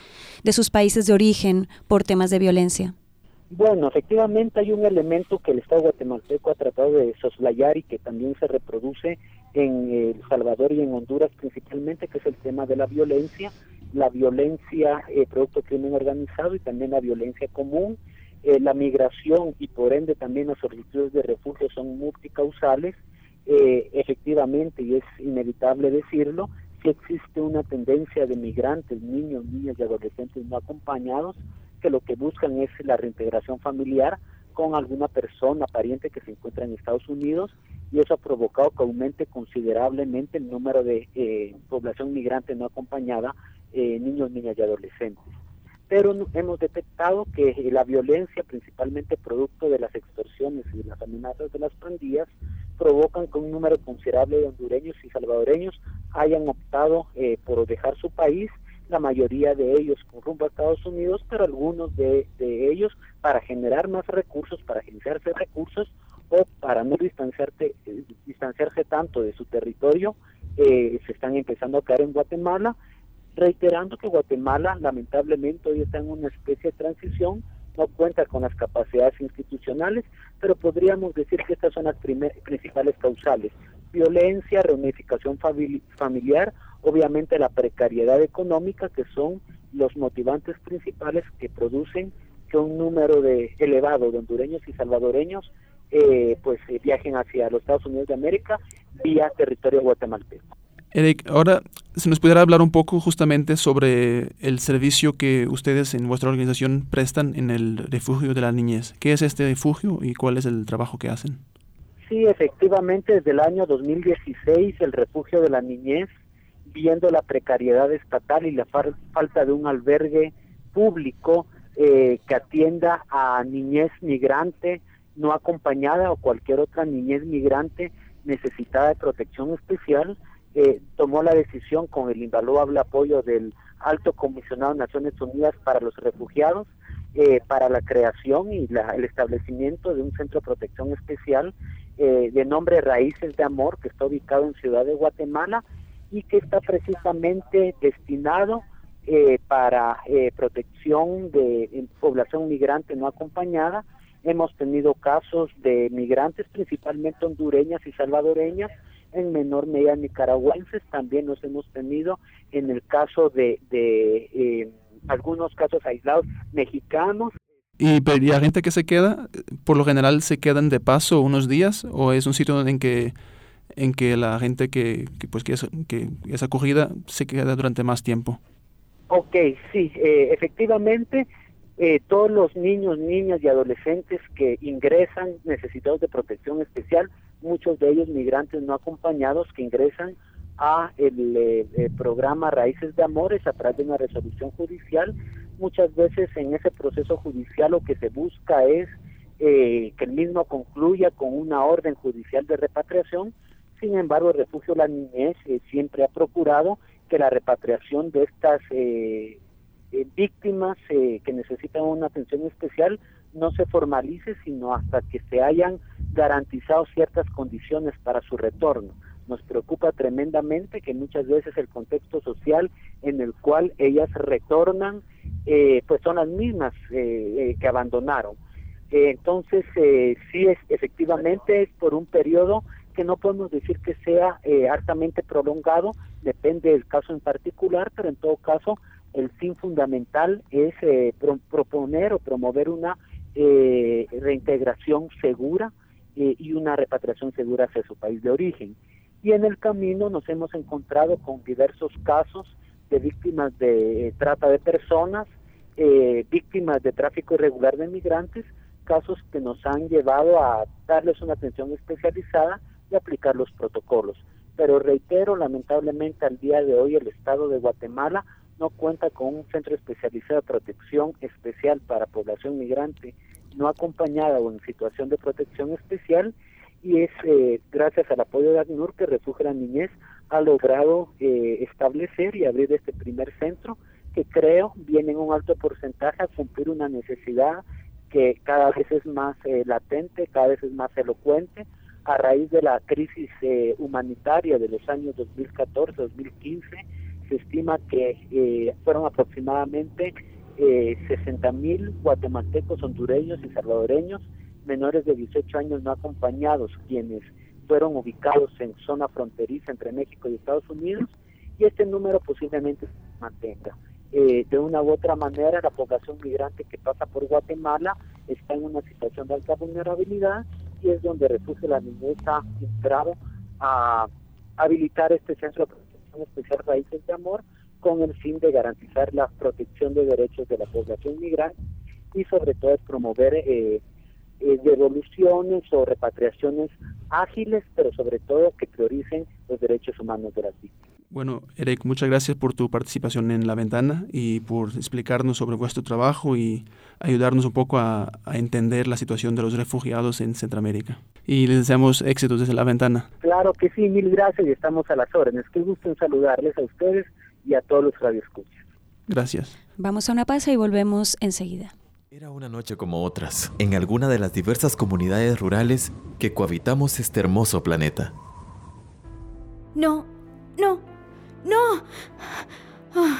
sus países de origen por temas de violencia? Bueno, efectivamente hay un elemento que el Estado guatemalteco ha tratado de soslayar y que también se reproduce en El Salvador y en Honduras principalmente, que es el tema de la violencia la violencia eh, producto de crimen organizado y también la violencia común. Eh, la migración y por ende también las solicitudes de refugio son multicausales. Eh, efectivamente, y es inevitable decirlo, que existe una tendencia de migrantes, niños, niñas y adolescentes no acompañados, que lo que buscan es la reintegración familiar con alguna persona, pariente que se encuentra en Estados Unidos, y eso ha provocado que aumente considerablemente el número de eh, población migrante no acompañada eh, niños, niñas y adolescentes. Pero hemos detectado que la violencia, principalmente producto de las extorsiones y las amenazas de las pandillas, provocan que un número considerable de hondureños y salvadoreños hayan optado eh, por dejar su país, la mayoría de ellos con rumbo a Estados Unidos, pero algunos de, ellos para generar más recursos, para generarse recursos o para no distanciarse, eh, distanciarse tanto de su territorio, se están empezando a caer en Guatemala reiterando que Guatemala lamentablemente hoy está en una especie de transición no cuenta con las capacidades institucionales, pero podríamos decir que estas son las principales causales. Violencia, reunificación familiar, obviamente la precariedad económica, que son los motivantes principales que producen que un número de elevado de hondureños y salvadoreños eh, pues eh, viajen hacia los Estados Unidos de América vía territorio guatemalteco. Eric, ahora si nos pudiera hablar un poco justamente sobre el servicio que ustedes en vuestra organización prestan en el refugio de la niñez. ¿Qué es este refugio y cuál es el trabajo que hacen? Sí, efectivamente, desde el año 2016 el refugio de la niñez, viendo la precariedad estatal y la falta de un albergue público eh, que atienda a niñez migrante no acompañada o cualquier otra niñez migrante necesitada de protección especial, eh, tomó la decisión con el invaluable apoyo del Alto Comisionado de Naciones Unidas para los Refugiados eh, para la creación y el establecimiento de un centro de protección especial eh, de nombre Raíces de Amor, que está ubicado en Ciudad de Guatemala y que está precisamente destinado para protección de población migrante no acompañada. Hemos tenido casos de migrantes, principalmente hondureñas y salvadoreñas, en menor medida nicaragüenses, también nos hemos tenido en el caso de, de eh, algunos casos aislados mexicanos. ¿Y, la gente que se queda, por lo general se quedan de paso unos días o es un sitio en que en que la gente que, pues que es, que es acogida se queda durante más tiempo? Ok, sí, eh, efectivamente eh, todos los niños, niñas y adolescentes que ingresan necesitados de protección especial, muchos de ellos migrantes no acompañados que ingresan a el, eh, programa Raíces de Amores a través de una resolución judicial. Muchas veces en ese proceso judicial lo que se busca es eh, que el mismo concluya con una orden judicial de repatriación. Sin embargo, el Refugio La Niñez siempre ha procurado que la repatriación de estas eh, víctimas eh, que necesitan una atención especial no se formalice, sino hasta que se hayan garantizado ciertas condiciones para su retorno. Nos preocupa tremendamente que muchas veces el contexto social en el cual ellas retornan, eh, pues son las mismas que abandonaron. entonces, sí, es, efectivamente es por un periodo que no podemos decir que sea altamente prolongado, depende del caso en particular, pero en todo caso el fin fundamental es eh, proponer o promover una eh, reintegración segura eh, y una repatriación segura hacia su país de origen. Y en el camino nos hemos encontrado con diversos casos de víctimas de trata de personas, víctimas de tráfico irregular de migrantes, casos que nos han llevado a darles una atención especializada aplicar los protocolos. Pero reitero, lamentablemente al día de hoy el Estado de Guatemala no cuenta con un centro especializado de protección especial para población migrante no acompañada o en situación de protección especial y es eh, gracias al apoyo de ACNUR que Refugio la Niñez ha logrado eh, establecer y abrir este primer centro que creo viene en un alto porcentaje a cumplir una necesidad que cada vez es más eh, latente, cada vez es más elocuente a raíz de la crisis humanitaria de los años 2014-2015 se estima que eh, fueron aproximadamente eh, 60 mil guatemaltecos, hondureños y salvadoreños menores de 18 años no acompañados, quienes fueron ubicados en zona fronteriza entre México y Estados Unidos, y este número posiblemente se mantenga. Eh, de una u otra manera, la población migrante que pasa por Guatemala está en una situación de alta vulnerabilidad y es donde Refugio La Niñez ha entrado a habilitar este centro especial Raíces de Amor con el fin de garantizar la protección de derechos de la población migrante y sobre todo promover eh, eh, devoluciones o repatriaciones ágiles, pero sobre todo que prioricen los derechos humanos de las víctimas. Bueno, Eric, muchas gracias por tu participación en La Ventana y por explicarnos sobre vuestro trabajo y ayudarnos un poco a, entender la situación de los refugiados en Centroamérica. Y les deseamos éxitos desde La Ventana. Claro que sí, mil gracias y estamos a las órdenes. Qué gusto en saludarles a ustedes y a todos los radioescuchas. Gracias. Vamos a una pausa y volvemos enseguida. Era una noche como otras, en alguna de las diversas comunidades rurales que cohabitamos este hermoso planeta. No, no, ¡No! Ah,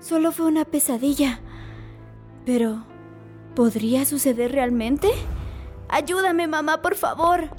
solo fue una pesadilla. Pero ¿Podría suceder realmente? Ayúdame, mamá, por favor.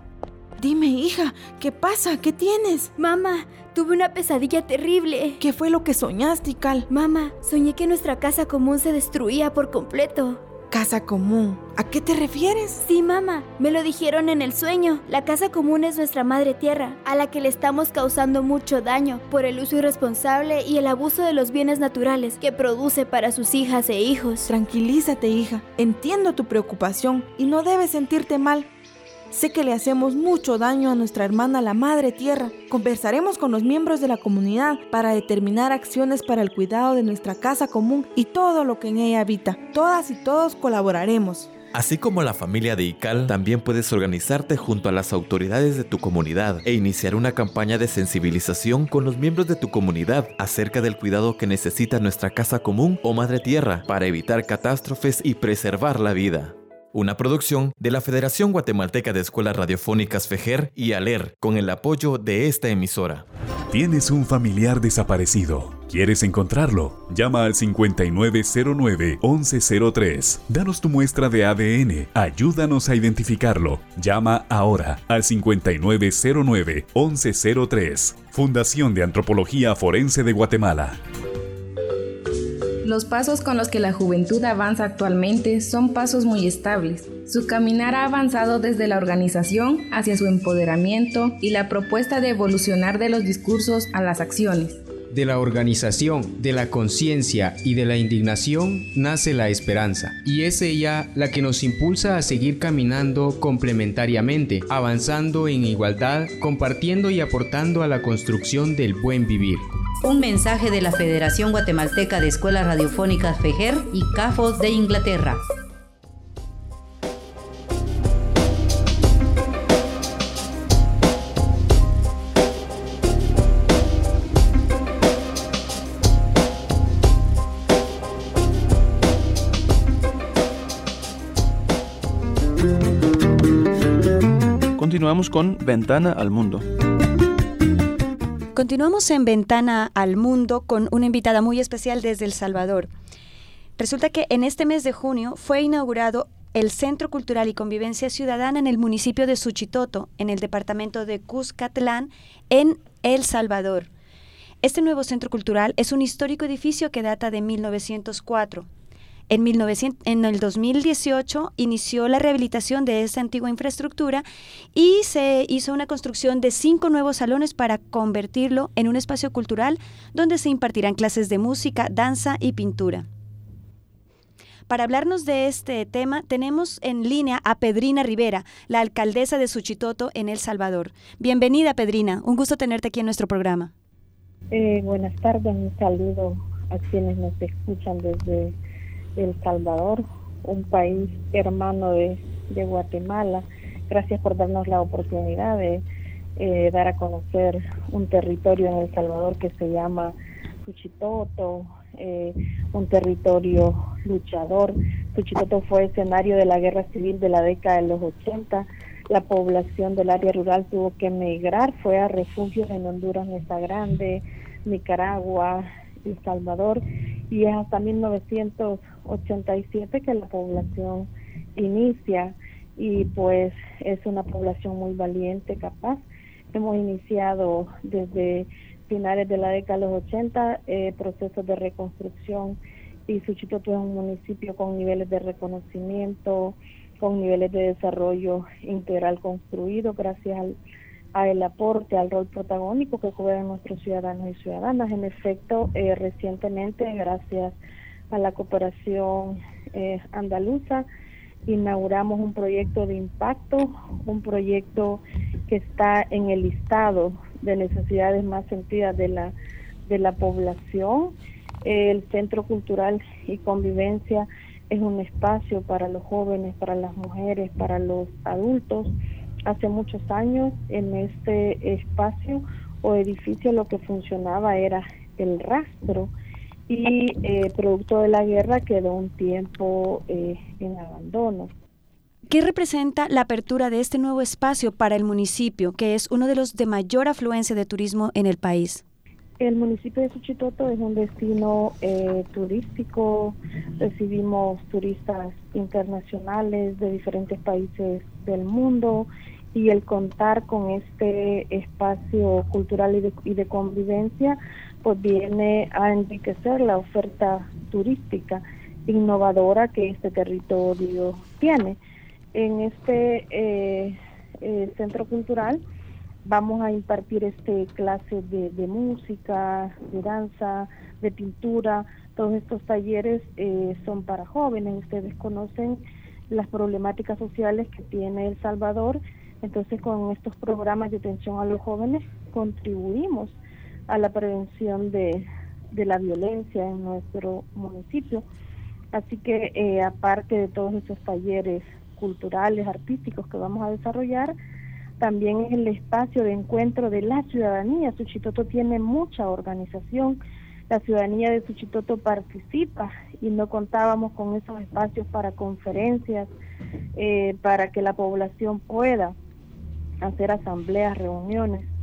Dime, hija, ¿qué pasa? ¿Qué tienes? Mamá, tuve una pesadilla terrible. ¿Qué fue lo que soñaste, Cal? Mamá, soñé que nuestra casa común se destruía por completo. Casa común. ¿A qué te refieres? Sí, mamá. Me lo dijeron en el sueño. La casa común es nuestra madre tierra, a la que le estamos causando mucho daño por el uso irresponsable y el abuso de los bienes naturales que produce para sus hijas e hijos. Tranquilízate, hija. Entiendo tu preocupación y no debes sentirte mal. Sé que le hacemos mucho daño a nuestra hermana la Madre Tierra. Conversaremos con los miembros de la comunidad para determinar acciones para el cuidado de nuestra casa común y todo lo que en ella habita. Todas y todos colaboraremos. Así como la familia de ICAL, también puedes organizarte junto a las autoridades de tu comunidad e iniciar una campaña de sensibilización con los miembros de tu comunidad acerca del cuidado que necesita nuestra casa común o madre tierra para evitar catástrofes y preservar la vida una producción de la Federación Guatemalteca de Escuelas Radiofónicas FEJER y ALER, con el apoyo de esta emisora. Tienes un familiar desaparecido. ¿Quieres encontrarlo? Llama al 5909-1103. Danos tu muestra de ADN. Ayúdanos a identificarlo. Llama ahora al 5909-1103. Fundación de Antropología Forense de Guatemala. Los pasos con los que la juventud avanza actualmente son pasos muy estables. Su caminar ha avanzado desde la organización hacia su empoderamiento y la propuesta de evolucionar de los discursos a las acciones. De la organización, de la conciencia y de la indignación nace la esperanza, y es ella la que nos impulsa a seguir caminando complementariamente, avanzando en igualdad, compartiendo y aportando a la construcción del buen vivir. Un mensaje de la Federación Guatemalteca de Escuelas Radiofónicas FEGER y CAFOS de Inglaterra. Continuamos con Ventana al Mundo. Continuamos en Ventana al Mundo con una invitada muy especial desde El Salvador. Resulta que en este mes de junio fue inaugurado el Centro Cultural y Convivencia Ciudadana en el municipio de Suchitoto, en el departamento de Cuscatlán, en El Salvador. Este nuevo centro cultural es un histórico edificio que data de 1904. En, 1900, en, el 2018 inició la rehabilitación de esta antigua infraestructura y se hizo una construcción de cinco nuevos salones para convertirlo en un espacio cultural donde se impartirán clases de música, danza y pintura. Para hablarnos de este tema, tenemos en línea a Pedrina Rivera, la alcaldesa de Suchitoto en El Salvador. Bienvenida, Pedrina. Un gusto tenerte aquí en nuestro programa. Eh, buenas tardes, un saludo a quienes nos escuchan desde el Salvador, un país hermano de, Guatemala. Gracias por darnos la oportunidad de eh, dar a conocer un territorio en El Salvador que se llama Suchitoto, eh, un territorio luchador. Suchitoto fue escenario de la guerra civil de la década de los 80. La población del área rural tuvo que emigrar, fue a refugios en Honduras, Mesa Grande, Nicaragua, El Salvador y es hasta 1987 que la población inicia y pues es una población muy valiente, capaz. Hemos iniciado desde finales de la década de los 80 eh, procesos de reconstrucción y Suchitoto es un municipio con niveles de reconocimiento, con niveles de desarrollo integral construido gracias al aporte, al rol protagónico que juegan nuestros ciudadanos y ciudadanas. En efecto, eh, recientemente, gracias a la cooperación eh, andaluza, inauguramos un proyecto de impacto, un proyecto que está en el listado de necesidades más sentidas de la, de la población. El Centro Cultural y Convivencia es un espacio para los jóvenes, para las mujeres, para los adultos hace muchos años en este espacio o edificio lo que funcionaba era el rastro y eh, producto de la guerra quedó un tiempo eh, en abandono. ¿Qué representa la apertura de este nuevo espacio para el municipio, que es uno de los de mayor afluencia de turismo en el país? El municipio de Suchitoto es un destino eh, turístico, recibimos turistas internacionales de diferentes países del mundo y el contar con este espacio cultural y de, y de convivencia pues viene a enriquecer la oferta turística innovadora que este territorio tiene. En este eh, eh, centro cultural vamos a impartir este clase de, música, de danza, de pintura. Todos estos talleres eh, son para jóvenes. Ustedes conocen las problemáticas sociales que tiene El Salvador. Entonces, con estos programas de atención a los jóvenes contribuimos a la prevención de, la violencia en nuestro municipio. Así que, eh, aparte de todos estos talleres culturales, artísticos que vamos a desarrollar, también es el espacio de encuentro de la ciudadanía. Suchitoto tiene mucha organización, la ciudadanía de Suchitoto participa y no contábamos con esos espacios para conferencias, eh, para que la población pueda hacer asambleas, reuniones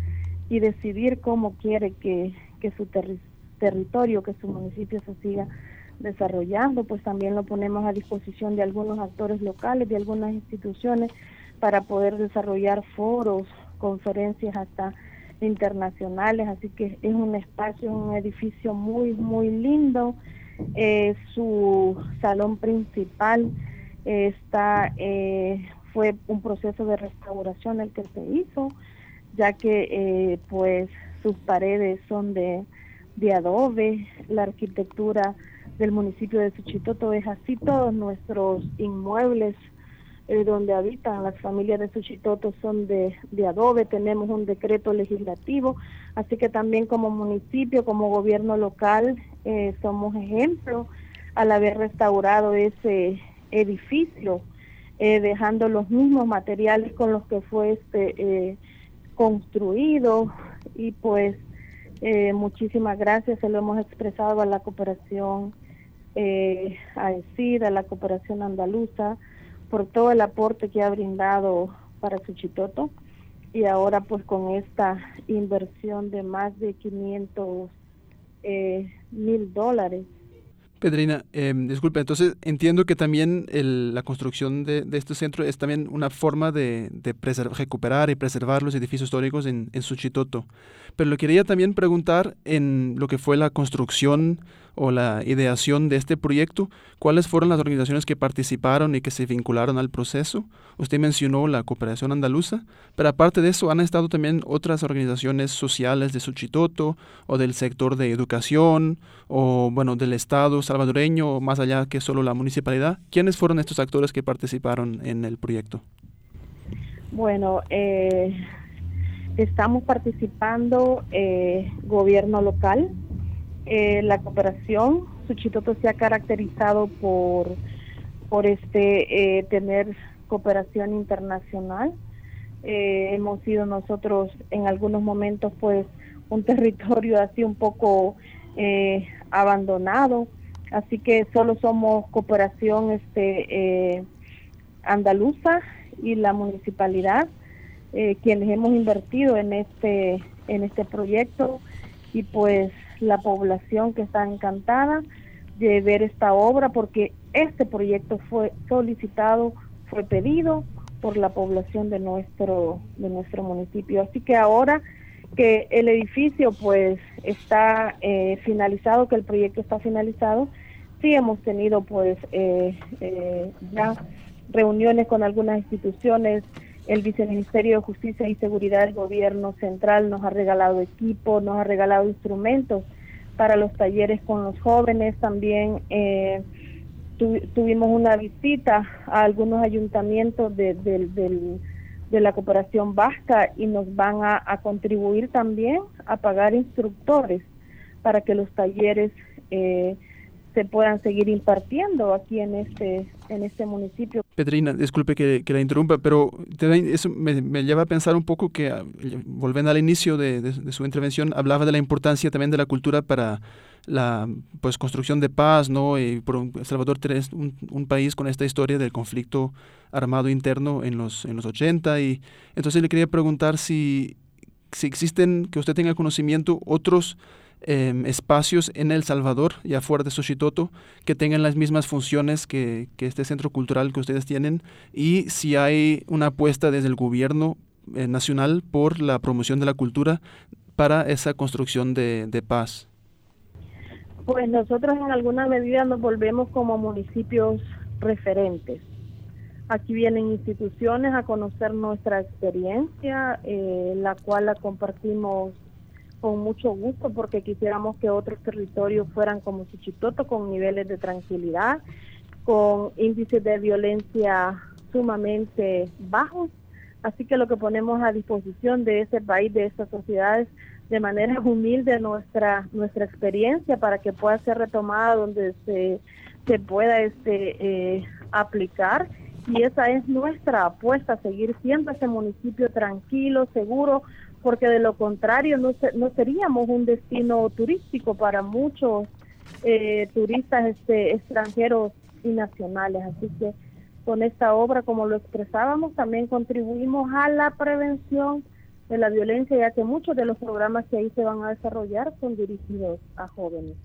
y decidir cómo quiere que, su territorio, que su municipio se siga desarrollando, pues también lo ponemos a disposición de algunos actores locales, de algunas instituciones para poder desarrollar foros, conferencias hasta internacionales, así que es un espacio, un edificio muy, muy lindo. Eh, su salón principal está, eh, fue un proceso de restauración el que se hizo, ya que eh, pues sus paredes son de, de adobe, la arquitectura del municipio de Suchitoto es así, todos nuestros inmuebles eh, donde habitan las familias de Suchitoto son de, de adobe, tenemos un decreto legislativo, así que también como municipio, como gobierno local, eh, somos ejemplo al haber restaurado ese edificio, eh, dejando los mismos materiales con los que fue este construido y pues muchísimas gracias, se lo hemos expresado a la cooperación eh, a a la cooperación andaluza, por todo el aporte que ha brindado para Suchitoto y ahora pues con esta inversión de más de 500 eh, mil dólares Pedrina, em, disculpe, entonces entiendo que también la construcción de, este centro es también una forma de, recuperar y preservar los edificios históricos en, en Suchitoto. Pero lo quería también preguntar en lo que fue la construcción o la ideación de este proyecto, ¿cuáles fueron las organizaciones que participaron y que se vincularon al proceso? Usted mencionó la cooperación andaluza, pero aparte de eso han estado también otras organizaciones sociales de Suchitoto o del sector de educación o bueno, del Estado salvadoreño o más allá que solo la municipalidad. ¿Quiénes fueron estos actores que participaron en el proyecto? Bueno, eh, estamos participando eh, gobierno local, eh, la cooperación, Suchitoto se ha caracterizado por, por este eh, tener cooperación internacional. Eh, hemos sido nosotros en algunos momentos pues un territorio así un poco abandonado, así que solo somos cooperación este andaluza y la municipalidad quienes hemos invertido en este en este proyecto y pues la población que está encantada de ver esta obra porque este proyecto fue solicitado, fue pedido por la población de nuestro de nuestro municipio. Así que ahora que el edificio pues está eh, finalizado, que el proyecto está finalizado, sí hemos tenido pues eh, eh, ya reuniones con algunas instituciones el Viceministerio de Justicia y Seguridad del Gobierno Central nos ha regalado equipo, nos ha regalado instrumentos para los talleres con los jóvenes. También eh, tuvimos una visita a algunos ayuntamientos de, de la cooperación vasca y nos van a, contribuir también a pagar instructores para que los talleres eh, se puedan seguir impartiendo aquí en este en este municipio. Pedrina, disculpe que, la interrumpa, pero eso me, lleva a pensar un poco que, ah, volviendo al inicio de, su intervención, hablaba de la importancia también de la cultura para la pues construcción de paz, ¿no? Y por Salvador es un, un, país con esta historia del conflicto armado interno en los, en los 80 y entonces le quería preguntar si, si existen, que usted tenga conocimiento, otros em, espacios en El Salvador y afuera de Xochitoto que tengan las mismas funciones que, este centro cultural que ustedes tienen y si hay una apuesta desde el gobierno eh, nacional por la promoción de la cultura para esa construcción de, de paz. Pues nosotros en alguna medida nos volvemos como municipios referentes. Aquí vienen instituciones a conocer nuestra experiencia, eh, la cual la compartimos con mucho gusto porque quisiéramos que otros territorios fueran como Suchitoto con niveles de tranquilidad, con índices de violencia sumamente bajos. Así que lo que ponemos a disposición de ese país, de estas sociedades, de manera humilde nuestra nuestra experiencia para que pueda ser retomada donde se, se pueda este eh, aplicar y esa es nuestra apuesta, seguir siendo ese municipio tranquilo, seguro, porque de lo contrario no, no seríamos un destino turístico para muchos eh, turistas este, extranjeros y nacionales. Así que con esta obra, como lo expresábamos, también contribuimos a la prevención de la violencia, ya que muchos de los programas que ahí se van a desarrollar son dirigidos a jóvenes.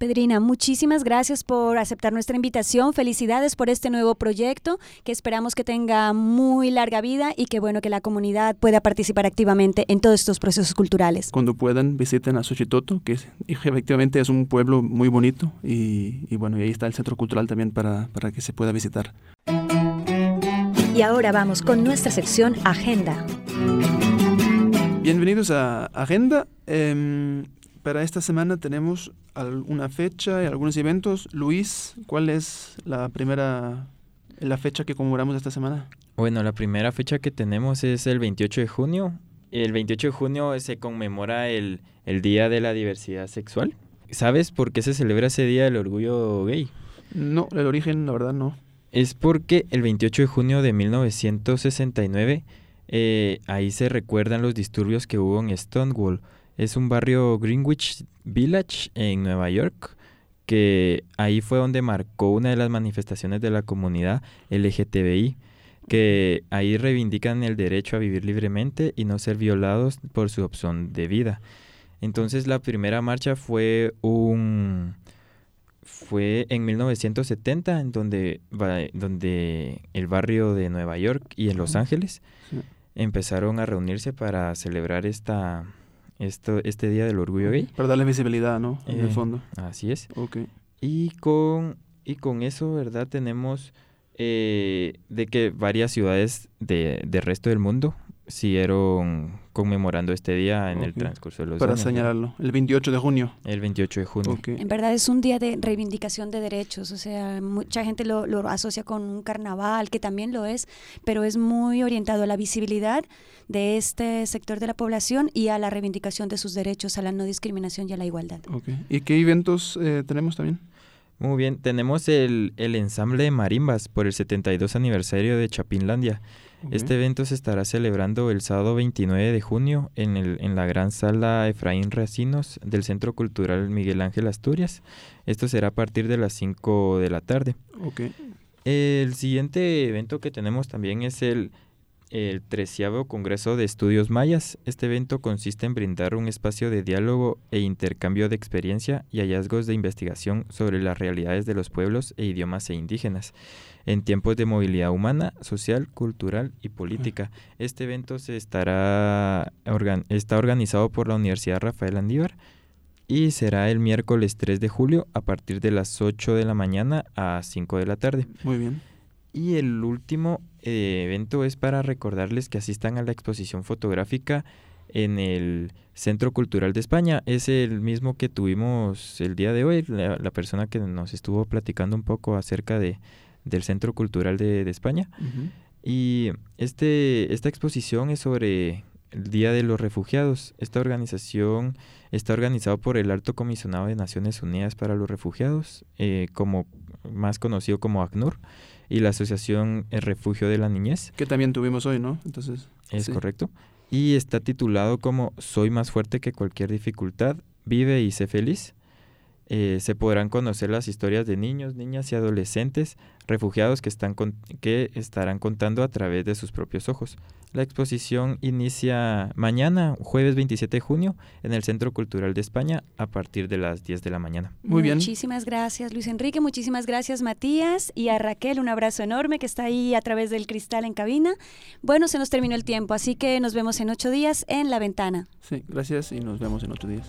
Pedrina, muchísimas gracias por aceptar nuestra invitación. Felicidades por este nuevo proyecto que esperamos que tenga muy larga vida y que bueno que la comunidad pueda participar activamente en todos estos procesos culturales. Cuando puedan visiten a Xochitoto, que efectivamente es un pueblo muy bonito y, bueno, y ahí está el centro cultural también para, para que se pueda visitar. Y ahora vamos con nuestra sección Agenda. Bienvenidos a Agenda. Eh, para esta semana tenemos alguna fecha y algunos eventos. Luis, ¿cuál es la primera la fecha que conmemoramos esta semana? Bueno, la primera fecha que tenemos es el 28 de junio. El 28 de junio se conmemora el, el Día de la Diversidad Sexual. ¿Sabes por qué se celebra ese Día del Orgullo Gay? No, el origen, la verdad, no. Es porque el 28 de junio de 1969, eh, ahí se recuerdan los disturbios que hubo en Stonewall es un barrio Greenwich Village en Nueva York, que ahí fue donde marcó una de las manifestaciones de la comunidad LGTBI, que ahí reivindican el derecho a vivir libremente y no ser violados por su opción de vida. Entonces la primera marcha fue un fue en 1970 en donde donde el barrio de Nueva York y en Los Ángeles empezaron a reunirse para celebrar esta esto, este Día del Orgullo Gay. Para darle visibilidad, ¿no? En el eh, fondo. Así es. Ok. Y con, y con eso, ¿verdad? Tenemos eh, de que varias ciudades de, del resto del mundo siguieron conmemorando este día en el transcurso de los Para años. Para señalarlo, el 28 de junio. El 28 de junio. En verdad es un día de reivindicación de derechos, o sea, mucha gente lo, lo, asocia con un carnaval, que también lo es, pero es muy orientado a la visibilidad de este sector de la población y a la reivindicación de sus derechos, a la no discriminación y a la igualdad. Okay. ¿Y qué eventos eh, tenemos también? Muy bien, tenemos el, el ensamble de marimbas por el 72 aniversario de Chapinlandia. Este evento se estará celebrando el sábado 29 de junio en, el, en la gran sala Efraín Racinos del Centro Cultural Miguel Ángel Asturias. Esto será a partir de las 5 de la tarde. Okay. El siguiente evento que tenemos también es el el treceavo Congreso de Estudios Mayas. Este evento consiste en brindar un espacio de diálogo e intercambio de experiencia y hallazgos de investigación sobre las realidades de los pueblos e idiomas e indígenas en tiempos de movilidad humana, social, cultural y política. Este evento se estará está organizado por la Universidad Rafael Andívar y será el miércoles 3 de julio a partir de las 8 de la mañana a 5 de la tarde. Muy bien. Y el último eh, evento es para recordarles que asistan a la exposición fotográfica en el Centro Cultural de España. Es el mismo que tuvimos el día de hoy, la, persona que nos estuvo platicando un poco acerca de, del Centro Cultural de, España. Y este, esta exposición es sobre el Día de los Refugiados. Esta organización está organizada por el Alto Comisionado de Naciones Unidas para los Refugiados, eh, como más conocido como ACNUR y la Asociación El Refugio de la Niñez. Que también tuvimos hoy, ¿no? Entonces. Es correcto. Y está titulado como Soy más fuerte que cualquier dificultad, vive y sé feliz. Eh, se podrán conocer las historias de niños, niñas y adolescentes refugiados que, están que estarán contando a través de sus propios ojos. La exposición inicia mañana, jueves 27 de junio, en el Centro Cultural de España a partir de las 10 de la mañana. Muy bien. Muchísimas gracias, Luis Enrique. Muchísimas gracias, Matías. Y a Raquel, un abrazo enorme que está ahí a través del cristal en cabina. Bueno, se nos terminó el tiempo, así que nos vemos en ocho días en La Ventana. Sí, gracias y nos vemos en ocho días.